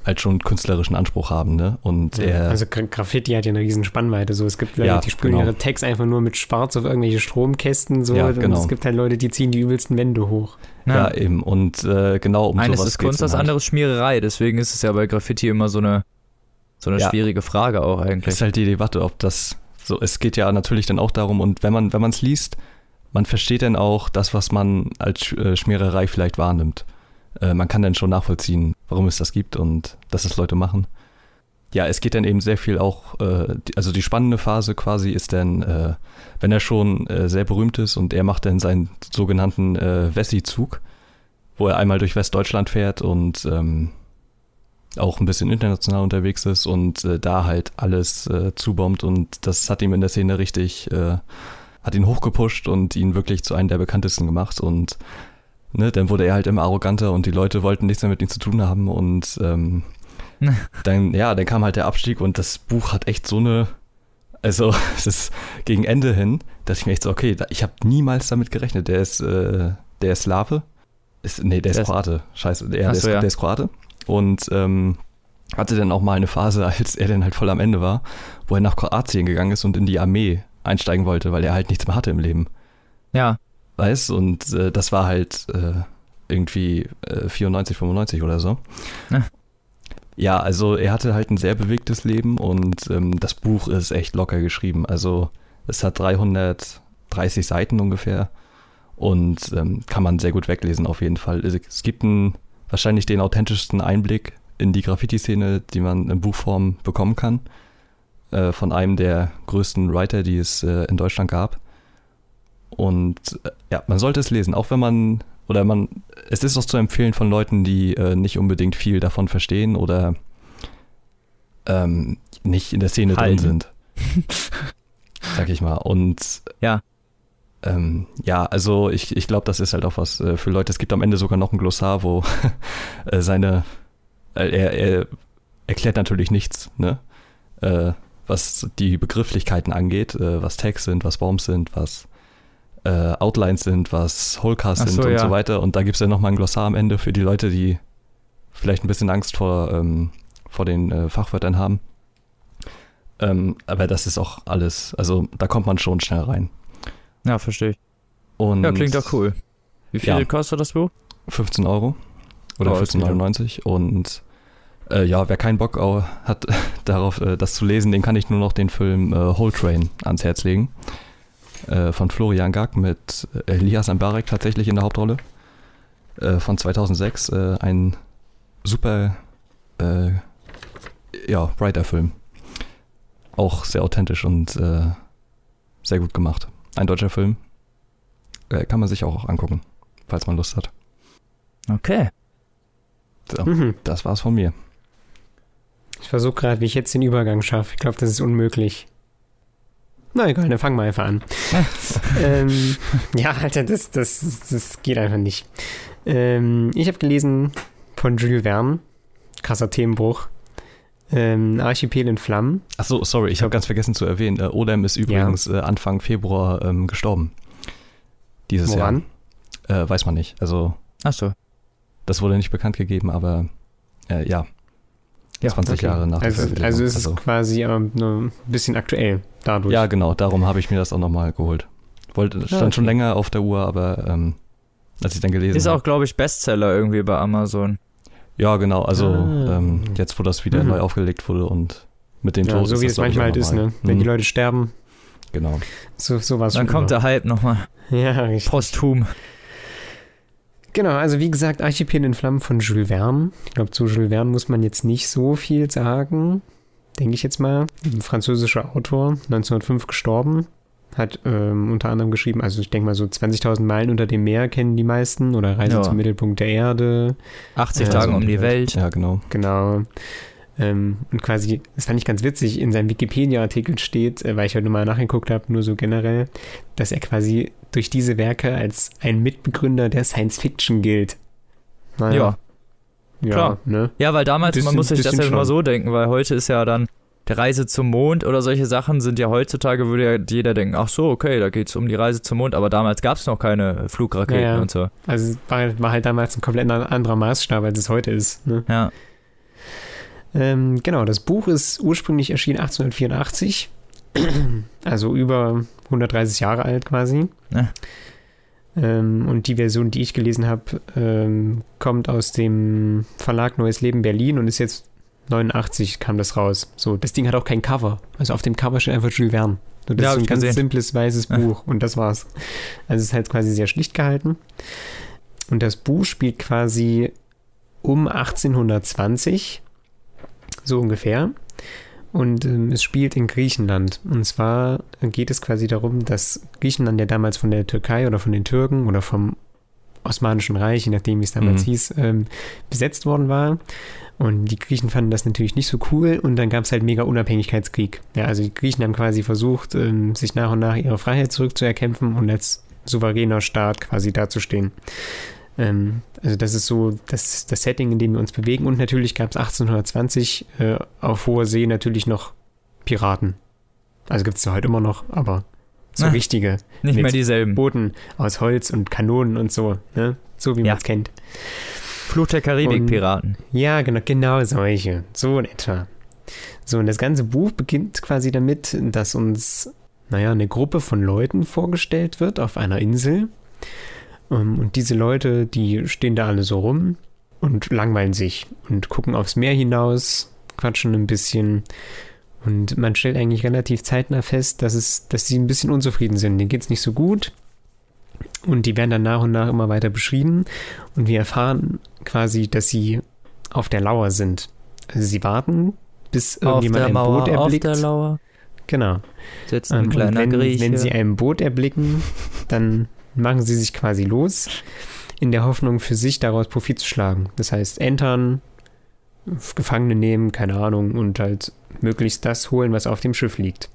C: halt schon künstlerischen Anspruch haben, ne? Und
A: Ja,
C: er,
A: also Gra- Graffiti hat ja eine riesen Spannweite. So, es gibt Leute,
C: Ja,
A: die sprühen
C: genau.
A: ihre Tags einfach nur mit Schwarz auf irgendwelche Stromkästen. So,
C: Ja,
A: und
C: genau.
A: es gibt halt Leute, die ziehen die übelsten Wände hoch.
C: ja, eben. Und äh, genau um
B: Eines
C: sowas
B: ist Kunst, das
C: halt.
B: andere ist Schmiererei. Deswegen ist es ja bei Graffiti immer so eine, so eine
C: Ja.
B: schwierige Frage auch
C: Das
B: eigentlich.
C: ist halt die Debatte, ob das so, es geht ja natürlich dann auch darum, und wenn man, wenn man es liest, man versteht dann auch das, was man als äh, Schmiererei vielleicht wahrnimmt. Äh, man kann dann schon nachvollziehen, warum es das gibt und dass es Leute machen. Ja, es geht dann eben sehr viel auch, äh, die, also die spannende Phase quasi ist dann, äh, wenn er schon äh, sehr berühmt ist und er macht dann seinen sogenannten äh, Wessi-Zug, wo er einmal durch Westdeutschland fährt und ähm, auch ein bisschen international unterwegs ist und äh, da halt alles äh, zubombt und das hat ihm in der Szene richtig, äh, hat ihn hochgepusht und ihn wirklich zu einem der bekanntesten gemacht und ne, dann wurde er halt immer arroganter und die Leute wollten nichts mehr mit ihm zu tun haben und ähm, dann, ja, dann kam halt der Abstieg und das Buch hat echt so eine, also es ist gegen Ende hin, dachte ich mir echt so, okay, da, ich habe niemals damit gerechnet, der ist, äh, der ist Slave, ist, nee, der ist
B: Der ist-
C: Kroate, scheiße, der, der, ist,
B: ja.
C: der ist Kroate und ähm, hatte dann auch mal eine Phase, als er dann halt voll am Ende war, wo er nach Kroatien gegangen ist und in die Armee einsteigen wollte, weil er halt nichts mehr hatte im Leben.
B: Ja,
C: Weißt und äh, das war halt äh, irgendwie äh, 94, 95 oder so.
B: Ja.
C: Ja, also er hatte halt ein sehr bewegtes Leben und ähm, das Buch ist echt locker geschrieben. Also es hat 330 Seiten ungefähr und ähm, kann man sehr gut weglesen auf jeden Fall. Es, es gibt einen, wahrscheinlich den authentischsten Einblick in die Graffiti-Szene, die man in Buchform bekommen kann, äh, von einem der größten Writer, die es äh, in Deutschland gab. Und äh, ja, man sollte es lesen, auch wenn man, oder man, es ist auch zu empfehlen von Leuten, die äh, nicht unbedingt viel davon verstehen oder ähm, nicht in der Szene
B: Halten.
C: drin sind. Sag ich mal. Und
B: Ja.
C: Ähm, ja, also ich, ich glaube, das ist halt auch was äh, für Leute. Es gibt am Ende sogar noch ein Glossar, wo äh, seine, äh, er, er erklärt natürlich nichts, ne? Äh, was die Begrifflichkeiten angeht, äh, was Tags sind, was Bombs sind, was äh, Outlines sind, was Wholecasts
B: Ach
C: sind
B: so,
C: und
B: ja.
C: so weiter. Und da gibt es ja nochmal ein Glossar am Ende für die Leute, die vielleicht ein bisschen Angst vor, ähm, vor den Fachwörtern haben. Ähm, aber das ist auch alles, also da kommt man schon schnell rein.
B: Ja, verstehe ich.
C: Und
B: Ja, klingt doch cool. Wie viel
C: Ja.
B: kostet das Buch?
C: 15 Euro oder
B: Oh, ist
C: 14,99 und äh, ja, wer keinen Bock hat darauf, äh, das zu lesen, dem kann ich nur noch den Film äh, Whole Train ans Herz legen. Äh, von Florian Gack mit Elias Mbarek tatsächlich in der Hauptrolle. Äh, von 2006. Äh, ein super, äh, ja, Writer-Film. Auch sehr authentisch und äh, sehr gut gemacht. Ein deutscher Film. Äh, kann man sich auch angucken, falls man Lust hat.
B: Okay.
C: So,
A: Mhm.
C: das war's von mir.
A: Ich versuche gerade, wie ich jetzt den Übergang schaffe. Ich glaube, das ist unmöglich. Na egal, dann fangen wir einfach an. ähm, ja, Alter, das, das, das geht einfach nicht. Ähm, ich habe gelesen von Jules Verne, krasser Themenbruch, ähm, Archipel in Flammen.
C: Achso, sorry, ich habe ganz vergessen zu erwähnen. Äh, Odem ist übrigens äh, Anfang Februar ähm, gestorben. Dieses
A: Woran?
C: Jahr. Äh, weiß man nicht. Also,
B: Achso.
C: das wurde nicht bekannt gegeben, aber äh, ja.
B: Ja,
C: 20
A: Okay.
C: Jahre nach der
A: Also,
C: Veröffentlichung.
A: also es ist quasi ähm, nur ein bisschen aktuell dadurch.
C: Ja, genau, darum habe ich mir das auch nochmal geholt. Wollte, stand
A: okay.
C: schon länger auf der Uhr, aber ähm, als ich dann gelesen
B: Ist
C: habe.
B: auch, glaube ich, Bestseller irgendwie bei Amazon.
C: Ja, genau, also
A: Ah.
C: ähm, jetzt, wo das wieder
A: Mhm.
C: neu aufgelegt wurde und mit dem
A: Ja,
C: Tod
A: so
C: ist
A: wie es manchmal halt ist, ne? Wenn die
C: Mhm,
A: Leute sterben,
C: Genau.
A: so, so war es
B: Dann kommt
A: immer.
B: der Hype nochmal.
A: Ja, richtig.
B: Posthum.
A: Genau, also wie gesagt, Archipel in Flammen von Jules Verne. Ich glaube, zu Jules Verne muss man jetzt nicht so viel sagen, denke ich jetzt mal. Ein französischer Autor, 1905 gestorben, hat ähm, unter anderem geschrieben, also ich denke mal so 20.000 Meilen unter dem Meer kennen die meisten oder Reise
B: Ja.
A: zum Mittelpunkt der Erde,
B: 80
A: Ja,
B: Tage
A: so
B: um die Welt.
C: Ja, genau.
A: genau. Ähm, und quasi, das fand ich ganz witzig, in seinem Wikipedia-Artikel steht, äh, weil ich heute mal nachgeguckt habe, nur so generell, dass er quasi durch diese Werke als ein Mitbegründer der Science Fiction gilt. Naja,
B: Ja.
A: ja,
B: klar.
A: ne?
B: Ja, weil damals, man
A: Bisschen-
B: muss sich das ja immer
A: schon.
B: so denken, weil heute ist ja dann der Reise zum Mond oder solche Sachen sind ja heutzutage, würde ja jeder denken, ach so, okay, da geht's um die Reise zum Mond, aber damals gab es noch keine Flugraketen
A: Ja, ja.
B: und so.
A: Also es war, war halt damals ein komplett an- anderer Maßstab, als es heute ist. Ne?
B: Ja.
A: Ähm, genau, das Buch ist ursprünglich erschienen 1884, also über 130 Jahre alt quasi.
B: Ja.
A: Ähm, und die Version, die ich gelesen habe, ähm, kommt aus dem Verlag Neues Leben Berlin und ist jetzt 89 kam das raus. So, das Ding hat auch kein Cover. Also auf dem Cover steht einfach Jules Verne. So, das
B: Ja,
A: ist ein ganz
B: gesehen.
A: simples weißes. Buch und das war's. Also es ist halt quasi sehr schlicht gehalten. Und das Buch spielt quasi um 1820, so ungefähr. Und ähm, es spielt in Griechenland. Und zwar geht es quasi darum, dass Griechenland ja damals von der Türkei oder von den Türken oder vom Osmanischen Reich, je nachdem wie es damals
C: Mhm.
A: hieß, ähm, besetzt worden war. Und die Griechen fanden das natürlich nicht so cool und dann gab es halt mega Unabhängigkeitskrieg. Ja, also die Griechen haben quasi versucht, ähm, sich nach und nach ihre Freiheit zurückzuerkämpfen und als souveräner Staat quasi dazustehen. Ähm, also das ist so das, das Setting, in dem wir uns bewegen. Und natürlich gab es 1820 äh, auf hoher See natürlich noch Piraten. Also gibt es da heute immer noch, aber so
B: Ah.
A: richtige
B: Nicht mehr dieselben.
A: Booten aus Holz und Kanonen und so, ne? So wie
B: Ja.
A: man es kennt.
B: Fluch der Karibik-Piraten.
A: Ja, genau, genau solche. So in etwa. So, und das ganze Buch beginnt quasi damit, dass uns, naja, eine Gruppe von Leuten vorgestellt wird auf einer Insel. Ähm, Und diese Leute, die stehen da alle so rum und langweilen sich und gucken aufs Meer hinaus, quatschen ein bisschen. Und man stellt eigentlich relativ zeitnah fest, dass, es, dass sie ein bisschen unzufrieden sind. Denen geht es nicht so gut. Und die werden dann nach und nach immer weiter beschrieben. Und wir erfahren quasi, dass sie auf der Lauer sind. Also sie warten, bis
B: Auf
A: irgendjemand ein
B: Mauer,
A: Boot
B: auf
A: erblickt.
B: der Lauer
A: Genau.
B: sitzt
A: Ähm,
B: ein
A: und
B: kleiner
A: wenn,
B: Grieche.
A: wenn sie ein Boot erblicken, dann machen sie sich quasi los, in der Hoffnung für sich daraus Profit zu schlagen. Das heißt, entern, Gefangene nehmen, keine Ahnung, und halt möglichst das holen, was auf dem Schiff liegt.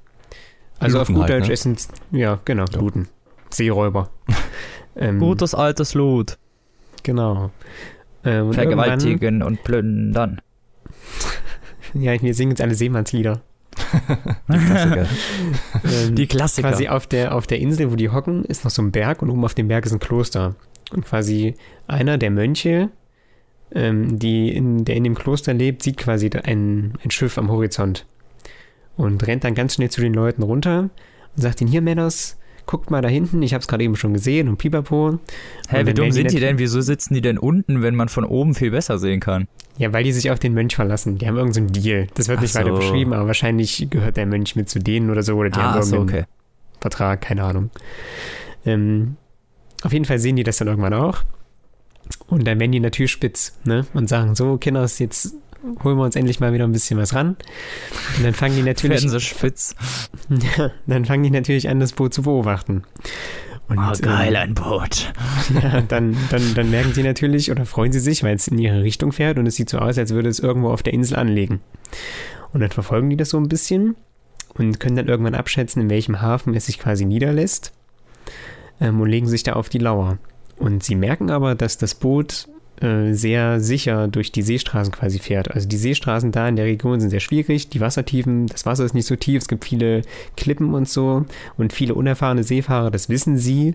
A: Also auf
C: Looten
A: gut
C: halt,
A: Deutsch
C: ne?
A: essen, ja, genau,
C: Ja.
A: looten. Seeräuber. ähm,
B: Gutes altes Loot.
A: Genau. Ähm, und
B: Vergewaltigen und plündern.
A: Ja, wir singen jetzt alle Seemannslieder.
C: Die Klassiker.
A: Ähm,
B: Die Klassiker.
A: Quasi auf der, auf der Insel, wo die hocken, ist noch so ein Berg und oben auf dem Berg ist ein Kloster. Und quasi einer der Mönche, ähm, die in, der in dem Kloster lebt, sieht quasi ein, ein Schiff am Horizont. Und rennt dann ganz schnell zu den Leuten runter und sagt ihnen, hier Männers, guckt mal da hinten, ich habe es gerade eben schon gesehen und pipapo.
B: Hä,
A: Und
B: wie dumm sind die denn? Wieso sitzen die denn unten, wenn man von oben viel besser sehen kann?
A: Ja, weil die sich auf den Mönch verlassen. Die haben irgendeinen so einen Deal. Das wird
B: Ach
A: nicht weiter
B: so.
A: beschrieben, aber wahrscheinlich gehört der Mönch mit zu denen oder so. Oder die haben
B: ah, so,
A: irgendeinen
B: okay.
A: Vertrag, keine Ahnung. Ähm, auf jeden Fall sehen die das dann irgendwann auch. Und dann werden die natürlich spitz, ne? Und sagen, so, Kinders, jetzt holen wir uns endlich mal wieder ein bisschen was ran. Und dann fangen die natürlich.
B: Werden sie spitz.
A: Dann fangen die natürlich an, das Boot zu beobachten. Und,
B: Oh, geil,
A: ähm,
B: ein Boot.
A: ja, dann, dann, dann merken sie natürlich oder freuen sie sich, weil es in ihre Richtung fährt und es sieht so aus, als würde es irgendwo auf der Insel anlegen. Und dann verfolgen die das so ein bisschen und können dann irgendwann abschätzen, in welchem Hafen es sich quasi niederlässt ähm, und legen sich da auf die Lauer. Und sie merken aber, dass das Boot äh, sehr sicher durch die Seestraßen quasi fährt. Also die Seestraßen da in der Region sind sehr schwierig, die Wassertiefen, das Wasser ist nicht so tief, es gibt viele Klippen und so und viele unerfahrene Seefahrer, das wissen sie,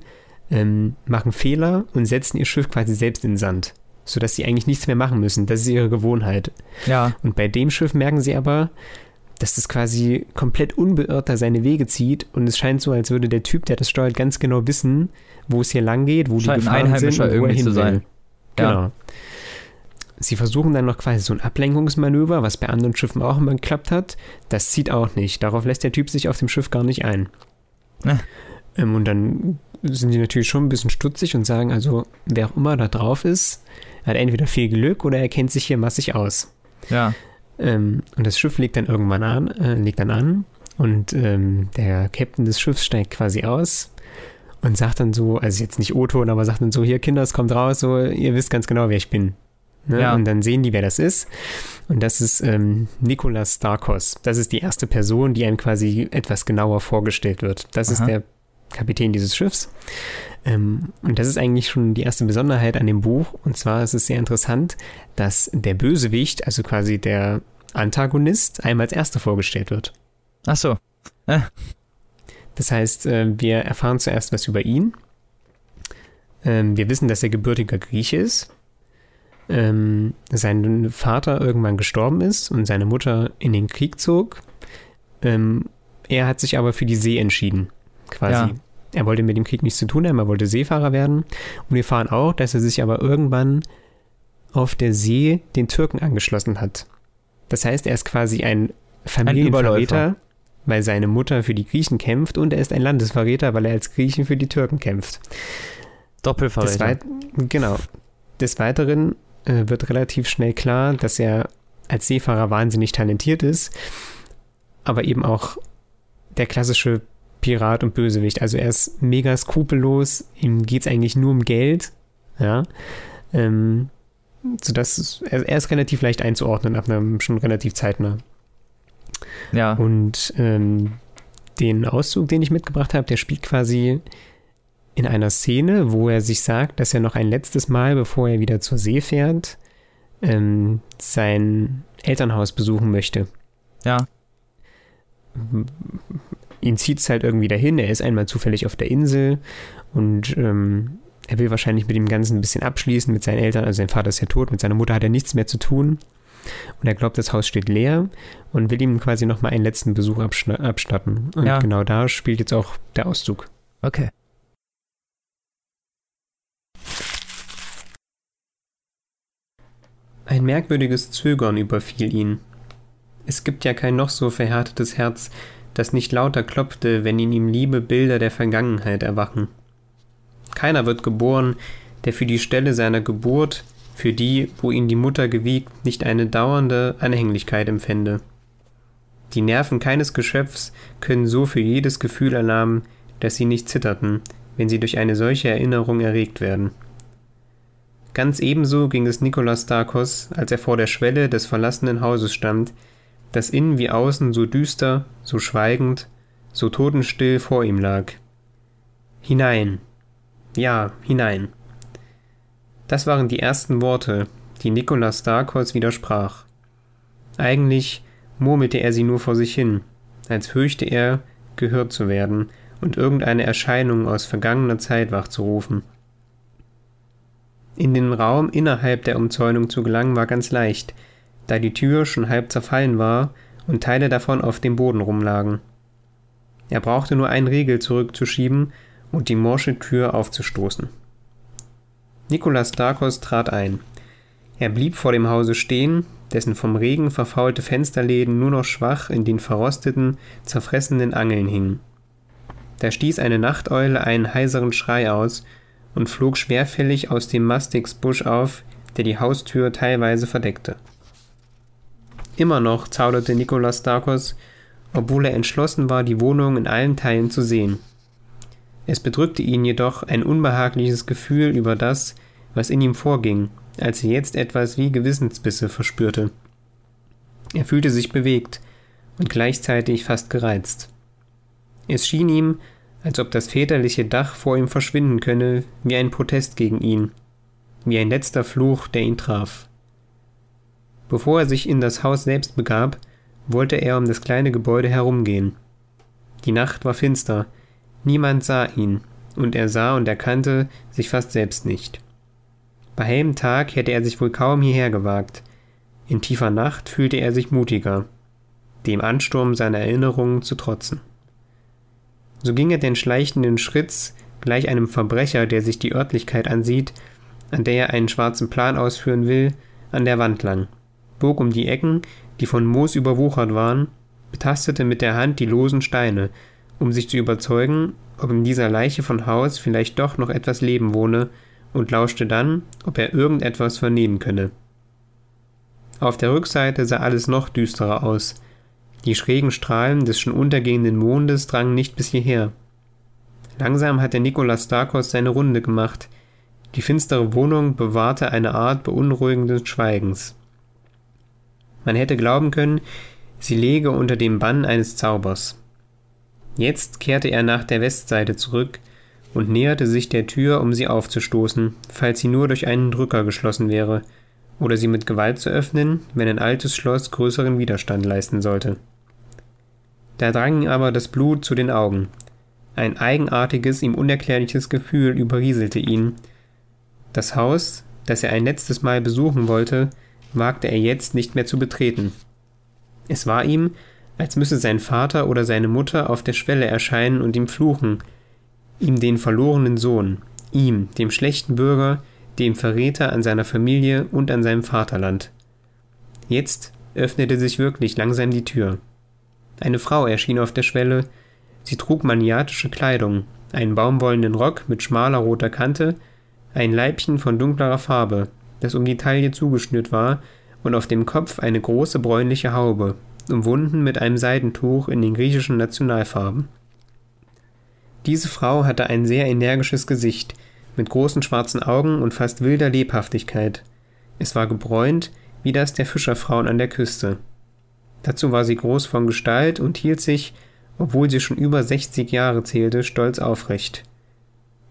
A: ähm, machen Fehler und setzen ihr Schiff quasi selbst in den Sand, sodass sie eigentlich nichts mehr machen müssen. Das ist ihre Gewohnheit.
B: Ja,
A: Und bei dem Schiff merken sie aber, dass das quasi komplett unbeirrt da seine Wege zieht und es scheint so, als würde der Typ, der das steuert, ganz genau wissen, wo es hier lang geht, wo
B: Scheint
A: die
B: ein
A: Gefahren sind
B: Einheimischer
A: und wo er
B: irgendwie
A: hin
B: zu sein.
A: will.
B: Ja.
A: Genau. Sie versuchen dann noch quasi so ein Ablenkungsmanöver, was bei anderen Schiffen auch immer geklappt hat. Das zieht auch nicht. Darauf lässt der Typ sich auf dem Schiff gar nicht ein.
B: Ne.
A: Ähm, und dann sind die natürlich schon ein bisschen stutzig und sagen, also wer auch immer da drauf ist, hat entweder viel Glück oder er kennt sich hier massig aus.
B: ja.
A: Ähm, und das Schiff legt dann irgendwann an, äh, legt dann an und ähm, der Captain des Schiffs steigt quasi aus und sagt dann so, also jetzt nicht O-Ton, aber sagt dann so, hier Kinder, es kommt raus, so, ihr wisst ganz genau, wer ich bin. Ne?
B: Ja.
A: Und dann sehen die, wer das ist. Und das ist ähm, Nikolas Starkos. Das ist die erste Person, die einem quasi etwas genauer vorgestellt wird. Das ist
B: Aha.
A: der Kapitän dieses Schiffs. Ähm, und das ist eigentlich schon die erste Besonderheit an dem Buch. Und zwar ist es sehr interessant, dass der Bösewicht, also quasi der Antagonist, einmal als erster vorgestellt wird.
B: Ach so.
A: Das heißt, äh, wir erfahren zuerst was über ihn. Ähm, wir wissen, dass er gebürtiger Grieche ist. Ähm, sein Vater irgendwann gestorben ist und seine Mutter in den Krieg zog. Ähm, er hat sich aber für die See entschieden, quasi.
B: Ja.
A: Er wollte mit dem Krieg nichts zu tun haben, er wollte Seefahrer werden. Und wir erfahren auch, dass er sich aber irgendwann auf der See den Türken angeschlossen hat. Das heißt, er ist quasi ein Familienverräter, weil seine Mutter für die Griechen kämpft und er ist ein Landesverräter, weil er als Griechen für die Türken kämpft.
B: Doppelverräter.
A: Genau. Des Weiteren äh, wird relativ schnell klar, dass er als Seefahrer wahnsinnig talentiert ist, aber eben auch der klassische Pirat und Bösewicht. Also er ist mega skrupellos, ihm geht es eigentlich nur um Geld, ja. Ähm, sodass er, er ist relativ leicht einzuordnen, ab einem schon relativ zeitnah.
B: Ja.
A: Und ähm, den Auszug, den ich mitgebracht habe, der spielt quasi in einer Szene, wo er sich sagt, dass er noch ein letztes Mal, bevor er wieder zur See fährt, ähm, sein Elternhaus besuchen möchte.
B: Ja.
A: Ihn zieht es halt irgendwie dahin. Er ist einmal zufällig auf der Insel und ähm, er will wahrscheinlich mit dem Ganzen ein bisschen abschließen mit seinen Eltern. Also sein Vater ist ja tot, mit seiner Mutter hat er nichts mehr zu tun. Und er glaubt, das Haus steht leer und will ihm quasi nochmal einen letzten Besuch abstatten. Und
B: Ja.
A: genau da spielt jetzt auch der Auszug.
B: Okay.
A: Ein merkwürdiges Zögern überfiel ihn. Es gibt ja kein noch so verhärtetes Herz, das nicht lauter klopfte, wenn in ihm liebe Bilder der Vergangenheit erwachen. Keiner wird geboren, der für die Stelle seiner Geburt, für die, wo ihn die Mutter gewiegt, nicht eine dauernde Anhänglichkeit empfände. Die Nerven keines Geschöpfs können so für jedes Gefühl erlahmen, dass sie nicht zitterten, wenn sie durch eine solche Erinnerung erregt werden. Ganz ebenso ging es Nikolaus Starkos, als er vor der Schwelle des verlassenen Hauses stand, das innen wie außen so düster, so schweigend, so totenstill vor ihm lag. Hinein. Ja, hinein. Das waren die ersten Worte, die Nikolaus Starkos widersprach. Eigentlich murmelte er sie nur vor sich hin, als fürchte er, gehört zu werden und irgendeine Erscheinung aus vergangener Zeit wachzurufen. In den Raum innerhalb der Umzäunung zu gelangen war ganz leicht, da die Tür schon halb zerfallen war und Teile davon auf dem Boden rumlagen. Er brauchte nur einen Riegel zurückzuschieben und die morsche Tür aufzustoßen. Nikolas Darkos trat ein. Er blieb vor dem Hause stehen, dessen vom Regen verfaulte Fensterläden nur noch schwach in den verrosteten, zerfressenen Angeln hingen. Da stieß eine Nachteule einen heiseren Schrei aus, und flog schwerfällig aus dem Mastixbusch auf, der die Haustür teilweise verdeckte. Immer noch zauderte Nikolaus Darkos, obwohl er entschlossen war, die Wohnung in allen Teilen zu sehen. Es bedrückte ihn jedoch ein unbehagliches Gefühl über das, was in ihm vorging, als er jetzt etwas wie Gewissensbisse verspürte. Er fühlte sich bewegt und gleichzeitig fast gereizt. Es schien ihm, als ob das väterliche Dach vor ihm verschwinden könne, wie ein Protest gegen ihn, wie ein letzter Fluch, der ihn traf. Bevor er sich in das Haus selbst begab, wollte er um das kleine Gebäude herumgehen. Die Nacht war finster, niemand sah ihn, und er sah und erkannte sich fast selbst nicht. Bei hellem Tag hätte er sich wohl kaum hierher gewagt, in tiefer Nacht fühlte er sich mutiger, dem Ansturm seiner Erinnerungen zu trotzen. So ging er den schleichenden Schritts gleich einem Verbrecher, der sich die Örtlichkeit ansieht, an der er einen schwarzen Plan ausführen will, an der Wand lang, bog um die Ecken, die von Moos überwuchert waren, betastete mit der Hand die losen Steine, um sich zu überzeugen, ob in dieser Leiche von Haus vielleicht doch noch etwas Leben wohne, und lauschte dann, ob er irgendetwas vernehmen könne. Auf der Rückseite sah alles noch düsterer aus. Die schrägen Strahlen des schon untergehenden Mondes drangen nicht bis hierher. Langsam hatte Nikolaus Darkos seine Runde gemacht. Die finstere Wohnung bewahrte eine Art beunruhigenden Schweigens. Man hätte glauben können, sie läge unter dem Bann eines Zaubers. Jetzt kehrte er nach der Westseite zurück und näherte sich der Tür, um sie aufzustoßen, falls sie nur durch einen Drücker geschlossen wäre, oder sie mit Gewalt zu öffnen, wenn ein altes Schloss größeren Widerstand leisten sollte. Da drang ihm aber das Blut zu den Augen. Ein eigenartiges, ihm unerklärliches Gefühl überrieselte ihn. Das Haus, das er ein letztes Mal besuchen wollte, wagte er jetzt nicht mehr zu betreten. Es war ihm, als müsse sein Vater oder seine Mutter auf der Schwelle erscheinen und ihm fluchen, ihm den verlorenen Sohn, ihm, dem schlechten Bürger, dem Verräter an seiner Familie und an seinem Vaterland. Jetzt öffnete sich wirklich langsam die Tür. Eine Frau erschien auf der Schwelle, sie trug maniatische Kleidung, einen baumwollenen Rock mit schmaler roter Kante, ein Leibchen von dunklerer Farbe, das um die Taille zugeschnürt war, und auf dem Kopf eine große bräunliche Haube, umwunden mit einem Seidentuch in den griechischen Nationalfarben. Diese Frau hatte ein sehr energisches Gesicht, mit großen schwarzen Augen und fast wilder Lebhaftigkeit. Es war gebräunt, wie das der Fischerfrauen an der Küste. Dazu war sie groß von Gestalt und hielt sich, obwohl sie schon über 60 Jahre zählte, stolz aufrecht.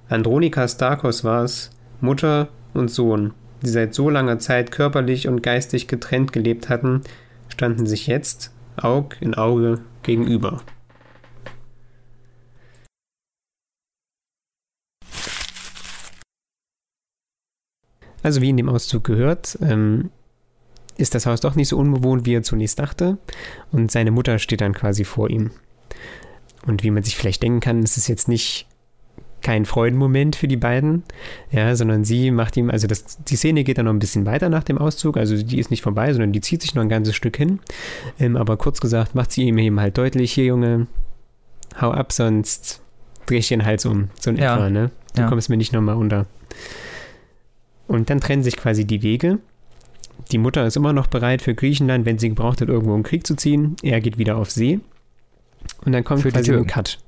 A: Andronika Starkos war es, Mutter und Sohn, die seit so langer Zeit körperlich und geistig getrennt gelebt hatten, standen sich jetzt Aug in Auge gegenüber. Also wie in dem Auszug gehört, ähm, ist das Haus doch nicht so unbewohnt, wie er zunächst dachte. Und seine Mutter steht dann quasi vor ihm. Und wie man sich vielleicht denken kann, ist es jetzt nicht kein Freudenmoment für die beiden, ja, sondern sie macht ihm, also das, die Szene geht dann noch ein bisschen weiter nach dem Auszug, also die ist nicht vorbei, sondern die zieht sich noch ein ganzes Stück hin. Ähm, aber kurz gesagt macht sie ihm eben halt deutlich, hier Junge, hau ab, sonst dreh ich den Hals um, so in ja. etwa, ne? Du ja. kommst mir nicht nochmal unter. Und dann trennen sich quasi die Wege. Die Mutter ist immer noch bereit für Griechenland, wenn sie gebraucht hat, irgendwo einen Krieg zu ziehen. Er geht wieder auf See. Und dann kommt für quasi ein Cut.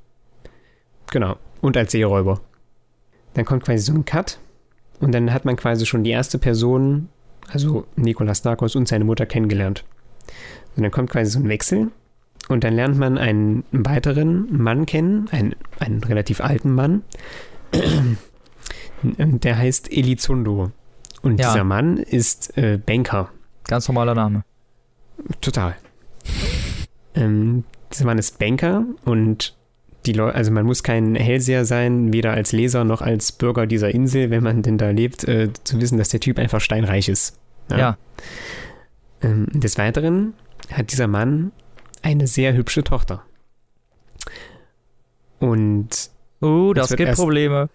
A: Genau. Und als Seeräuber. Dann kommt quasi so ein Cut. Und dann hat man quasi schon die erste Person, also Nikolas Narkos und seine Mutter kennengelernt. Und dann kommt quasi so ein Wechsel. Und dann lernt man einen weiteren Mann kennen, einen, einen relativ alten Mann, der heißt Elizondo. Und ja. dieser Mann ist äh, Banker.
B: Ganz normaler Name.
A: Total. ähm, dieser Mann ist Banker und die Leute, also man muss kein Hellseher sein, weder als Leser noch als Bürger dieser Insel, wenn man denn da lebt, äh, zu wissen, dass der Typ einfach steinreich ist.
B: Ja. ja.
A: Ähm, des Weiteren hat dieser Mann eine sehr hübsche Tochter. Und.
B: Uh, das gibt Probleme.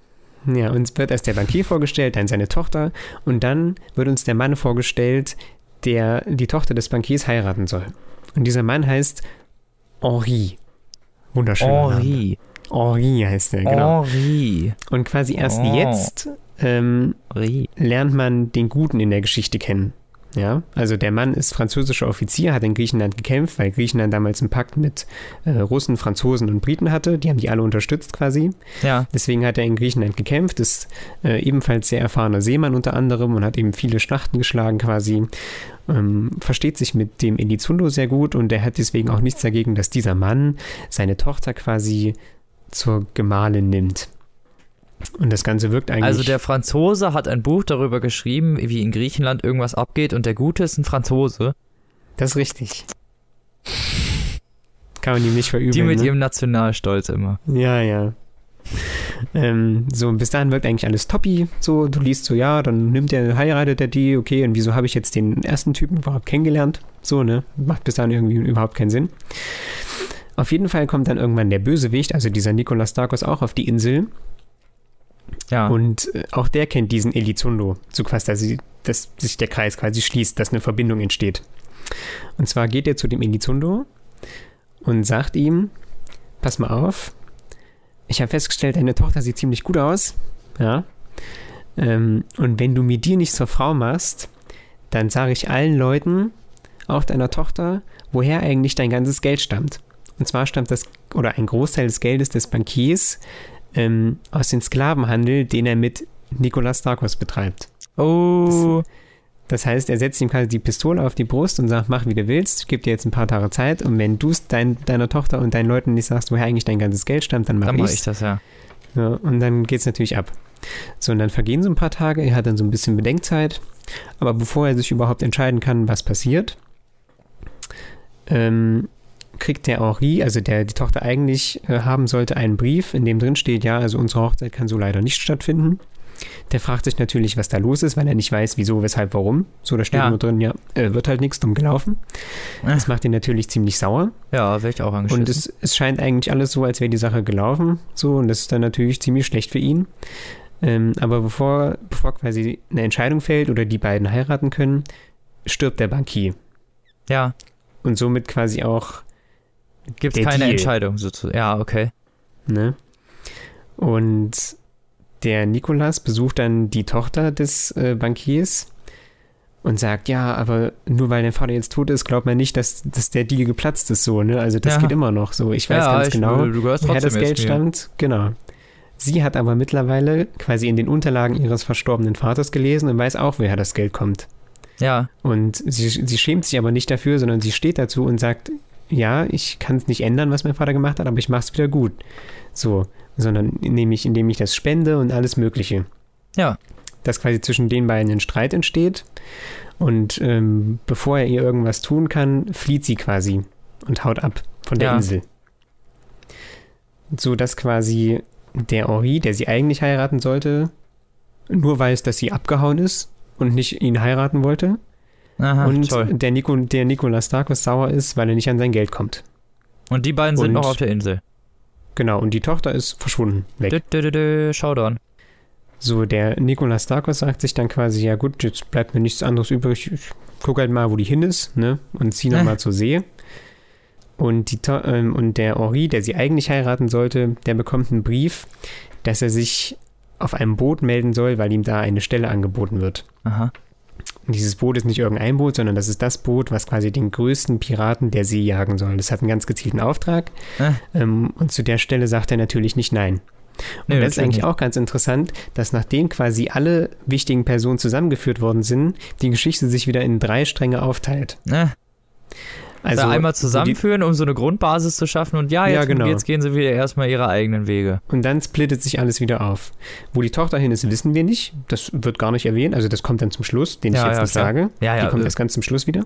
A: Ja, uns wird erst der Bankier vorgestellt, dann seine Tochter und dann wird uns der Mann vorgestellt, der die Tochter des Bankiers heiraten soll. Und dieser Mann heißt Henri. Wunderschön.
B: Henri.
A: Henri heißt er, genau.
B: Henri.
A: Und quasi erst
B: Oh.
A: jetzt ähm, lernt man den Guten in der Geschichte kennen. Ja, also der Mann ist französischer Offizier, hat in Griechenland gekämpft, weil Griechenland damals einen Pakt mit äh, Russen, Franzosen und Briten hatte. Die haben die alle unterstützt quasi.
B: Ja.
A: Deswegen hat er in Griechenland gekämpft, ist äh, ebenfalls sehr erfahrener Seemann unter anderem und hat eben viele Schlachten geschlagen quasi. Ähm, versteht sich mit dem Elizondo sehr gut und er hat deswegen auch nichts dagegen, dass dieser Mann seine Tochter quasi zur Gemahlin nimmt. Und das Ganze wirkt eigentlich.
B: Also der Franzose hat ein Buch darüber geschrieben, wie in Griechenland irgendwas abgeht und der Gute ist ein Franzose.
A: das ist richtig. Kann man ihm nicht verübeln.
B: Die mit
A: ne?
B: ihrem Nationalstolz immer.
A: Ja, ja. Ähm, so, bis dahin wirkt eigentlich alles toppi. So, du liest so, ja, dann nimmt er, heiratet er die, okay, und wieso habe ich jetzt den ersten Typen überhaupt kennengelernt? So, ne? Macht bis dahin irgendwie überhaupt keinen Sinn. Auf jeden Fall kommt dann irgendwann der Bösewicht, also dieser Nikolas Darkos, auch auf die Insel.
B: Ja.
A: Und äh, auch der kennt diesen Elizondo. So quasi, dass, sie- dass sich der Kreis quasi schließt, dass eine Verbindung entsteht. Und zwar geht er zu dem Elizondo und sagt ihm: Pass mal auf, ich habe festgestellt, deine Tochter sieht ziemlich gut aus. Ja. Ähm, und wenn du mir die nicht zur Frau machst, dann sage ich allen Leuten, auch deiner Tochter, woher eigentlich dein ganzes Geld stammt. Und zwar stammt das, oder ein Großteil des Geldes des Bankiers ähm, aus dem Sklavenhandel, den er mit Nikolas Darkos betreibt.
B: oh.
A: Das heißt, er setzt ihm quasi die Pistole auf die Brust und sagt, mach wie du willst, ich gebe dir jetzt ein paar Tage Zeit und wenn du es dein, deiner Tochter und deinen Leuten nicht sagst, woher eigentlich dein ganzes Geld stammt, dann mach
B: Dann
A: ich's.
B: ich das, ja.
A: Ja, und dann geht es natürlich ab. So, und dann vergehen so ein paar Tage, er hat dann so ein bisschen Bedenkzeit, aber bevor er sich überhaupt entscheiden kann, was passiert, ähm, kriegt der Henri, also der die Tochter eigentlich äh, haben sollte, einen Brief, in dem drin steht, ja, also unsere Hochzeit kann so leider nicht stattfinden. Der fragt sich natürlich, was da los ist, weil er nicht weiß, wieso, weshalb, warum. So, da steht
B: Ja.
A: nur drin, ja, äh, wird halt nichts dumm gelaufen. Das macht ihn natürlich ziemlich sauer.
B: Ja, wäre ich auch angeschissen.
A: Und es, es scheint eigentlich alles so, als wäre die Sache gelaufen. So, und das ist dann natürlich ziemlich schlecht für ihn. Ähm, aber bevor, bevor quasi eine Entscheidung fällt oder die beiden heiraten können, stirbt der Bankier.
B: ja,
A: Und somit quasi auch,
B: gibt es keine
A: Deal.
B: Entscheidung sozusagen. Ja, okay.
A: ne? Und der Nikolas besucht dann die Tochter des äh, Bankiers und sagt, ja, aber nur weil dein Vater jetzt tot ist, glaubt man nicht, dass, dass der Deal geplatzt ist so, ne? Also das
B: Ja.
A: geht immer noch so. Ich weiß
B: ja,
A: ganz
B: ich,
A: genau.
B: Du
A: woher das Geld stammt. Genau. Sie hat aber mittlerweile quasi in den Unterlagen ihres verstorbenen Vaters gelesen und weiß auch, woher das Geld kommt.
B: Ja,
A: Und sie, sie schämt sich aber nicht dafür, sondern sie steht dazu und sagt, ja, ich kann es nicht ändern, was mein Vater gemacht hat, aber ich mache es wieder gut. So, sondern nämlich indem ich das spende und alles Mögliche.
B: ja.
A: Dass quasi zwischen den beiden ein Streit entsteht und ähm, bevor er ihr irgendwas tun kann, flieht sie quasi und haut ab von der
B: Ja.
A: Insel. So dass quasi der Henri, der sie eigentlich heiraten sollte, nur weiß, dass sie abgehauen ist und nicht ihn heiraten wollte.
B: Aha,
A: und
B: toll.
A: der, Nico, der Nikolas Darkos sauer ist, weil er nicht an sein Geld kommt.
B: Und die beiden sind
A: und-
B: noch auf der Insel.
A: Genau, und die Tochter ist verschwunden, weg.
B: Dö, dö, dö, Showdown.
A: So, der Nikolas Darkos sagt sich dann quasi, ja gut, jetzt bleibt mir nichts anderes übrig. Ich guck halt mal, wo die hin ist, ne? Und zieh
B: Äh.
A: nochmal zur See. Und, die, ähm, und der Henri, der sie eigentlich heiraten sollte, der bekommt einen Brief, dass er sich auf einem Boot melden soll, weil ihm da eine Stelle angeboten wird.
B: Aha.
A: Und dieses Boot ist nicht irgendein Boot, sondern das ist das Boot, was quasi den größten Piraten der See jagen soll. Das hat einen ganz gezielten Auftrag.
B: Äh.
A: Ähm, und zu der Stelle sagt er natürlich nicht nein. Und
B: Nee,
A: das ist eigentlich auch ganz interessant, dass nachdem quasi alle wichtigen Personen zusammengeführt worden sind, die Geschichte sich wieder in drei Stränge aufteilt.
B: Äh,
A: Also
B: da einmal zusammenführen, um so eine Grundbasis zu schaffen und ja,
A: Ja,
B: jetzt,
A: genau.
B: jetzt gehen sie wieder erstmal ihre eigenen Wege.
A: Und dann splittet sich alles wieder auf. Wo die Tochter hin ist, wissen wir nicht. Das wird gar nicht erwähnt. Also das kommt dann zum Schluss, den ich
B: Ja,
A: jetzt
B: ja,
A: nicht
B: klar.
A: sage.
B: Ja, ja,
A: die kommt
B: äh,
A: erst ganz zum Schluss wieder.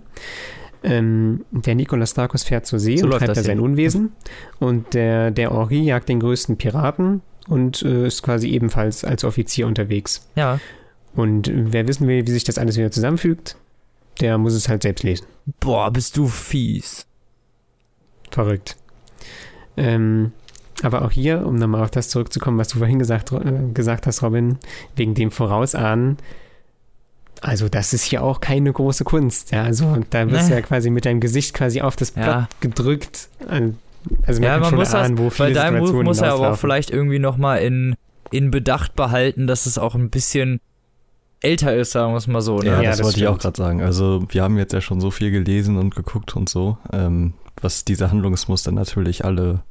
A: Ähm, der Nikolas Darkos fährt zur See
B: So
A: und treibt da sein. Unwesen. Und der, der Henri jagt den größten Piraten und äh, ist quasi ebenfalls als Offizier unterwegs.
B: ja.
A: Und wer wissen will, wie sich das alles wieder zusammenfügt, der muss es halt selbst lesen.
B: Boah, bist du fies.
A: Verrückt. Ähm, aber auch hier, um nochmal auf das zurückzukommen, was du vorhin gesagt, äh, gesagt hast, Robin, wegen dem Vorausahnen, also das ist hier auch keine große Kunst. Ja, also da wirst du ja quasi mit deinem Gesicht quasi auf das Blatt
B: Ja.
A: gedrückt. Also, Also man
B: ja,
A: kann
B: man
A: schon
B: muss
A: ahnen,
B: das,
A: wo viele
B: weil dein Buch
A: Situationen
B: muss er aber auch vielleicht irgendwie nochmal in, in Bedacht behalten, dass es auch ein bisschen älter ist, sagen wir es mal so. Ne?
C: Ja,
A: Ja,
C: das,
A: das
C: wollte ich auch
A: stimmt.
C: gerade sagen. Also wir haben jetzt ja schon so viel gelesen und geguckt und so, ähm, was diese Handlungsmuster natürlich alle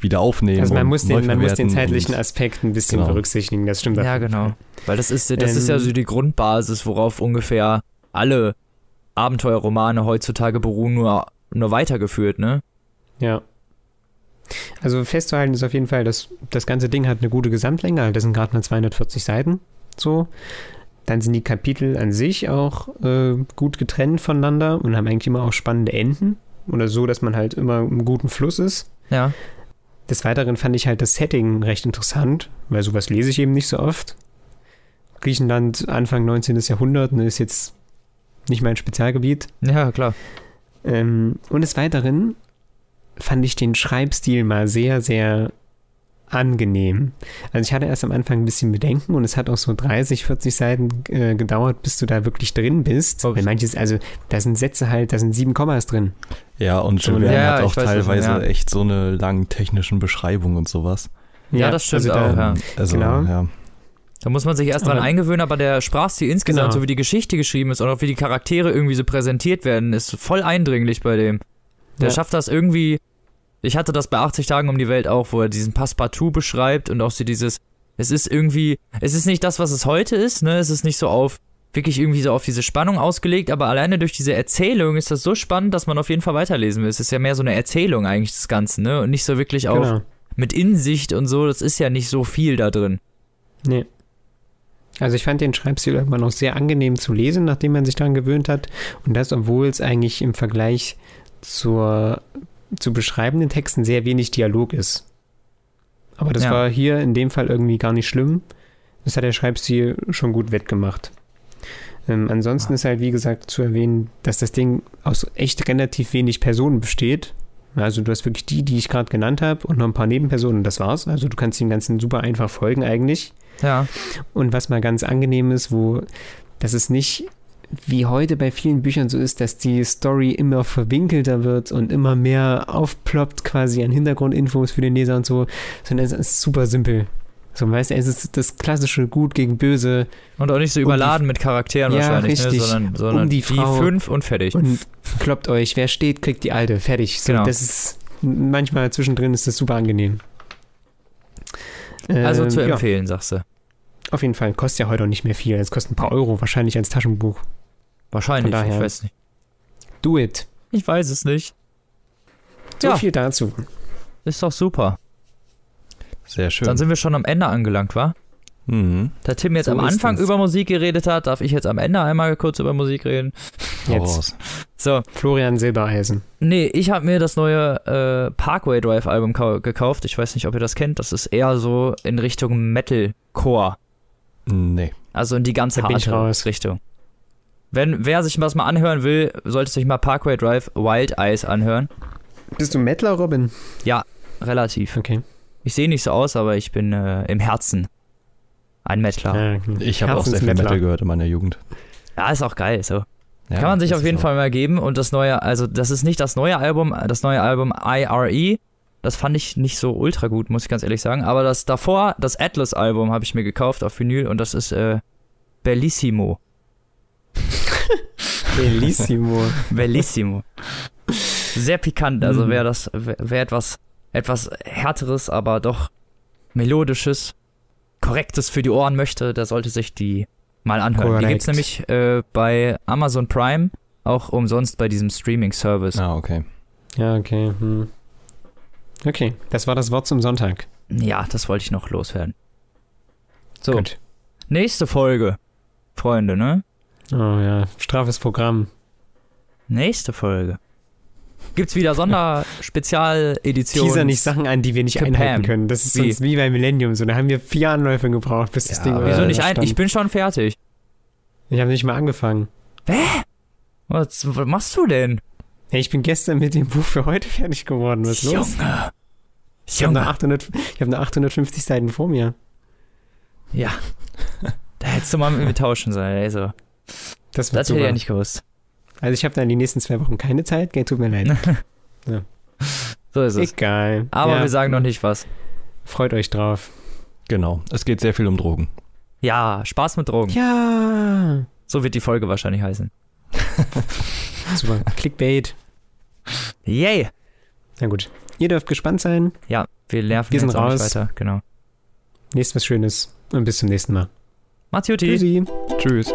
C: wieder aufnehmen.
A: Also man
C: und
A: muss, den, man muss den zeitlichen Aspekt ein bisschen
C: Genau.
A: berücksichtigen, das stimmt.
B: Ja, genau. Weil das ist, das ist ja
A: Ähm,
B: so die Grundbasis, worauf ungefähr alle Abenteuerromane heutzutage beruhen, nur, nur weitergeführt, ne?
A: Ja. Also festzuhalten ist auf jeden Fall, dass das ganze Ding hat eine gute Gesamtlänge, das sind gerade mal 240 Seiten so. Dann sind die Kapitel an sich auch äh, gut getrennt voneinander und haben eigentlich immer auch spannende Enden oder so, dass man halt immer im guten Fluss ist.
B: Ja.
A: Des Weiteren fand ich halt das Setting recht interessant, weil sowas lese ich eben nicht so oft. Griechenland Anfang 19. Jahrhundert ne, ist jetzt nicht mein Spezialgebiet.
B: Ja, klar.
A: Ähm, und des Weiteren fand ich den Schreibstil mal sehr, sehr angenehm. Also ich hatte erst am Anfang ein bisschen Bedenken und es hat auch so 30, 40 Seiten äh, gedauert, bis du da wirklich drin bist. Weil manches, also da sind Sätze halt, da sind sieben Kommas drin.
C: Ja, und
A: So,
C: Jules
A: ja,
B: ja,
C: hat auch teilweise
B: ja.
C: echt so eine langen technischen Beschreibungen und sowas.
B: Ja, das stimmt
A: also da,
B: auch, ja.
C: Also,
A: Genau.
C: ja.
B: Da muss man sich erst dran eingewöhnen, aber der Sprachstil insgesamt,
A: Genau.
B: so wie die Geschichte geschrieben ist und auch wie die Charaktere irgendwie so präsentiert werden, ist voll eindringlich bei dem. Der
A: Ja.
B: schafft das irgendwie. Ich hatte das bei 80 Tagen um die Welt auch, wo er diesen Passepartout beschreibt und auch so dieses. Es ist irgendwie. Es ist nicht das, was es heute ist, ne? Es ist nicht so auf. Wirklich irgendwie so auf diese Spannung ausgelegt, aber alleine durch diese Erzählung ist das so spannend, dass man auf jeden Fall weiterlesen will. Es ist ja mehr so eine Erzählung eigentlich des Ganzen, ne? Und nicht so wirklich auch
A: Genau.
B: mit Insicht und so. Das ist ja nicht so viel da drin.
A: Nee. Also ich fand den Schreibstil irgendwann auch sehr angenehm zu lesen, nachdem man sich daran gewöhnt hat. Und das, obwohl es eigentlich im Vergleich zur, zu beschreibenden Texten sehr wenig Dialog ist. Aber das
B: Ja.
A: war hier in dem Fall irgendwie gar nicht schlimm. Das hat der Schreibstil schon gut wettgemacht. Ähm, ansonsten ist halt, wie gesagt, zu erwähnen, dass das Ding aus echt relativ wenig Personen besteht. Also du hast wirklich die, die ich gerade genannt habe und noch ein paar Nebenpersonen, das war's. Also du kannst dem Ganzen super einfach folgen eigentlich.
B: Ja.
A: Und was mal ganz angenehm ist, wo dass es nicht wie heute bei vielen Büchern so ist, dass die Story immer verwinkelter wird und immer mehr aufploppt quasi an Hintergrundinfos für den Leser und so, sondern es ist super simpel. So, weißt du, es ist das klassische Gut gegen Böse
B: Und auch nicht so
A: Um die-
B: überladen mit Charakteren
A: Ja,
B: wahrscheinlich,
A: richtig.
B: Ne? sondern, sondern
A: die
B: die,
A: Frau.
B: fünf und fertig.
A: und kloppt euch, wer steht, kriegt die Alte, fertig. So,
B: Genau.
A: das ist manchmal zwischendrin ist das super angenehm.
B: also
A: Ähm,
B: zu
A: ja,
B: empfehlen, sagst du.
A: auf jeden Fall, kostet ja heute auch nicht mehr viel. Es kostet ein paar Euro, wahrscheinlich als Taschenbuch.
B: Wahrscheinlich,
A: daher-
B: ich weiß nicht.
A: Do it.
B: Ich weiß es nicht.
A: So
B: Ja.
A: viel dazu.
B: Ist doch super.
C: Sehr schön.
B: Dann sind wir schon am Ende angelangt, wa?
C: mhm.
B: Da Tim jetzt
A: So
B: am Anfang über Musik geredet hat, darf ich jetzt am Ende einmal kurz über Musik reden.
A: Jetzt.
B: So,
A: Florian Silbereisen.
B: nee, ich habe mir das neue äh, Parkway Drive Album kau- gekauft. Ich weiß nicht, ob ihr das kennt. Das ist eher so in Richtung Metalcore.
C: Nee.
B: Also in die ganze harte. Richtung. Wenn wer sich was mal anhören will, sollte sich mal Parkway Drive Wild Eyes anhören.
A: Bist du Mettler, Robin?
B: Relativ.
A: Okay.
B: Ich sehe nicht so aus, aber ich bin äh, im Herzen ein Mettler. Ja.
A: Ja.
C: Ich habe auch sehr viel. Metal gehört in meiner Jugend.
B: ist auch geil. So.
C: Ja,
B: Kann man sich auf jeden Fall mal geben. Und das neue, also das ist nicht das neue Album, das neue Album IRE. Das fand ich nicht so ultra gut, muss ich ganz ehrlich sagen. Aber das davor, das Atlas-Album habe ich mir gekauft auf Vinyl und das ist äh, Bellissimo.
A: Bellissimo.
B: Bellissimo. Sehr pikant, also
A: Mhm.
B: wer das, wer wer etwas, etwas härteres, aber doch melodisches, korrektes für die Ohren möchte, der sollte sich die mal anhören. Die
A: Korrekt.
B: gibt's nämlich äh, bei Amazon Prime, auch umsonst bei diesem Streaming-Service.
C: Ah, okay.
A: Ja, okay. Hm. Okay, das war das Wort zum Sonntag.
B: Ja, das wollte ich noch loswerden. So,
A: Gut.
B: nächste Folge, Freunde, ne?
A: Oh ja, strafes Programm.
B: Nächste Folge. Gibt's wieder Sonderspezialeditionen.
A: Teaser nicht Sachen an, die wir nicht
B: Kapam.
A: einhalten können. Das ist
B: Wie?
A: sonst wie bei Millennium. So, da haben wir vier Anläufe gebraucht, bis das
C: Ja,
A: Ding
C: aber
B: Wieso nicht ein? Ich bin schon fertig.
A: Ich habe nicht mal angefangen.
B: Was, was machst du denn?
A: Hey, ich bin gestern mit dem Buch für heute fertig geworden. Was ist los?
B: Junge.
A: Ich habe noch,
B: Junge.
A: 800 ich hab noch 850 Seiten vor mir.
B: Ja. Da hättest du mal mit mir tauschen sollen, ey, so.
A: Das wird
B: Das hätte ich ja nicht gewusst.
A: Also ich habe dann die nächsten zwei Wochen keine Zeit. Tut mir leid.
B: So, So ist es.
A: Egal.
B: Aber
A: ja,
B: wir sagen noch nicht was.
A: Freut euch drauf.
C: Genau. Es geht sehr viel um Drogen.
B: Ja, Spaß mit Drogen.
A: Ja.
B: So wird die Folge wahrscheinlich heißen.
A: Super. Clickbait.
B: Yay!
A: Na gut. Ihr dürft gespannt sein.
B: Ja, wir nerven
A: Wir sind
B: jetzt auch nicht
A: raus.
B: weiter. Genau.
A: Nächstes was Schönes. Und bis zum nächsten Mal.
B: Matthias.
A: Tschüssi.
C: Tschüss.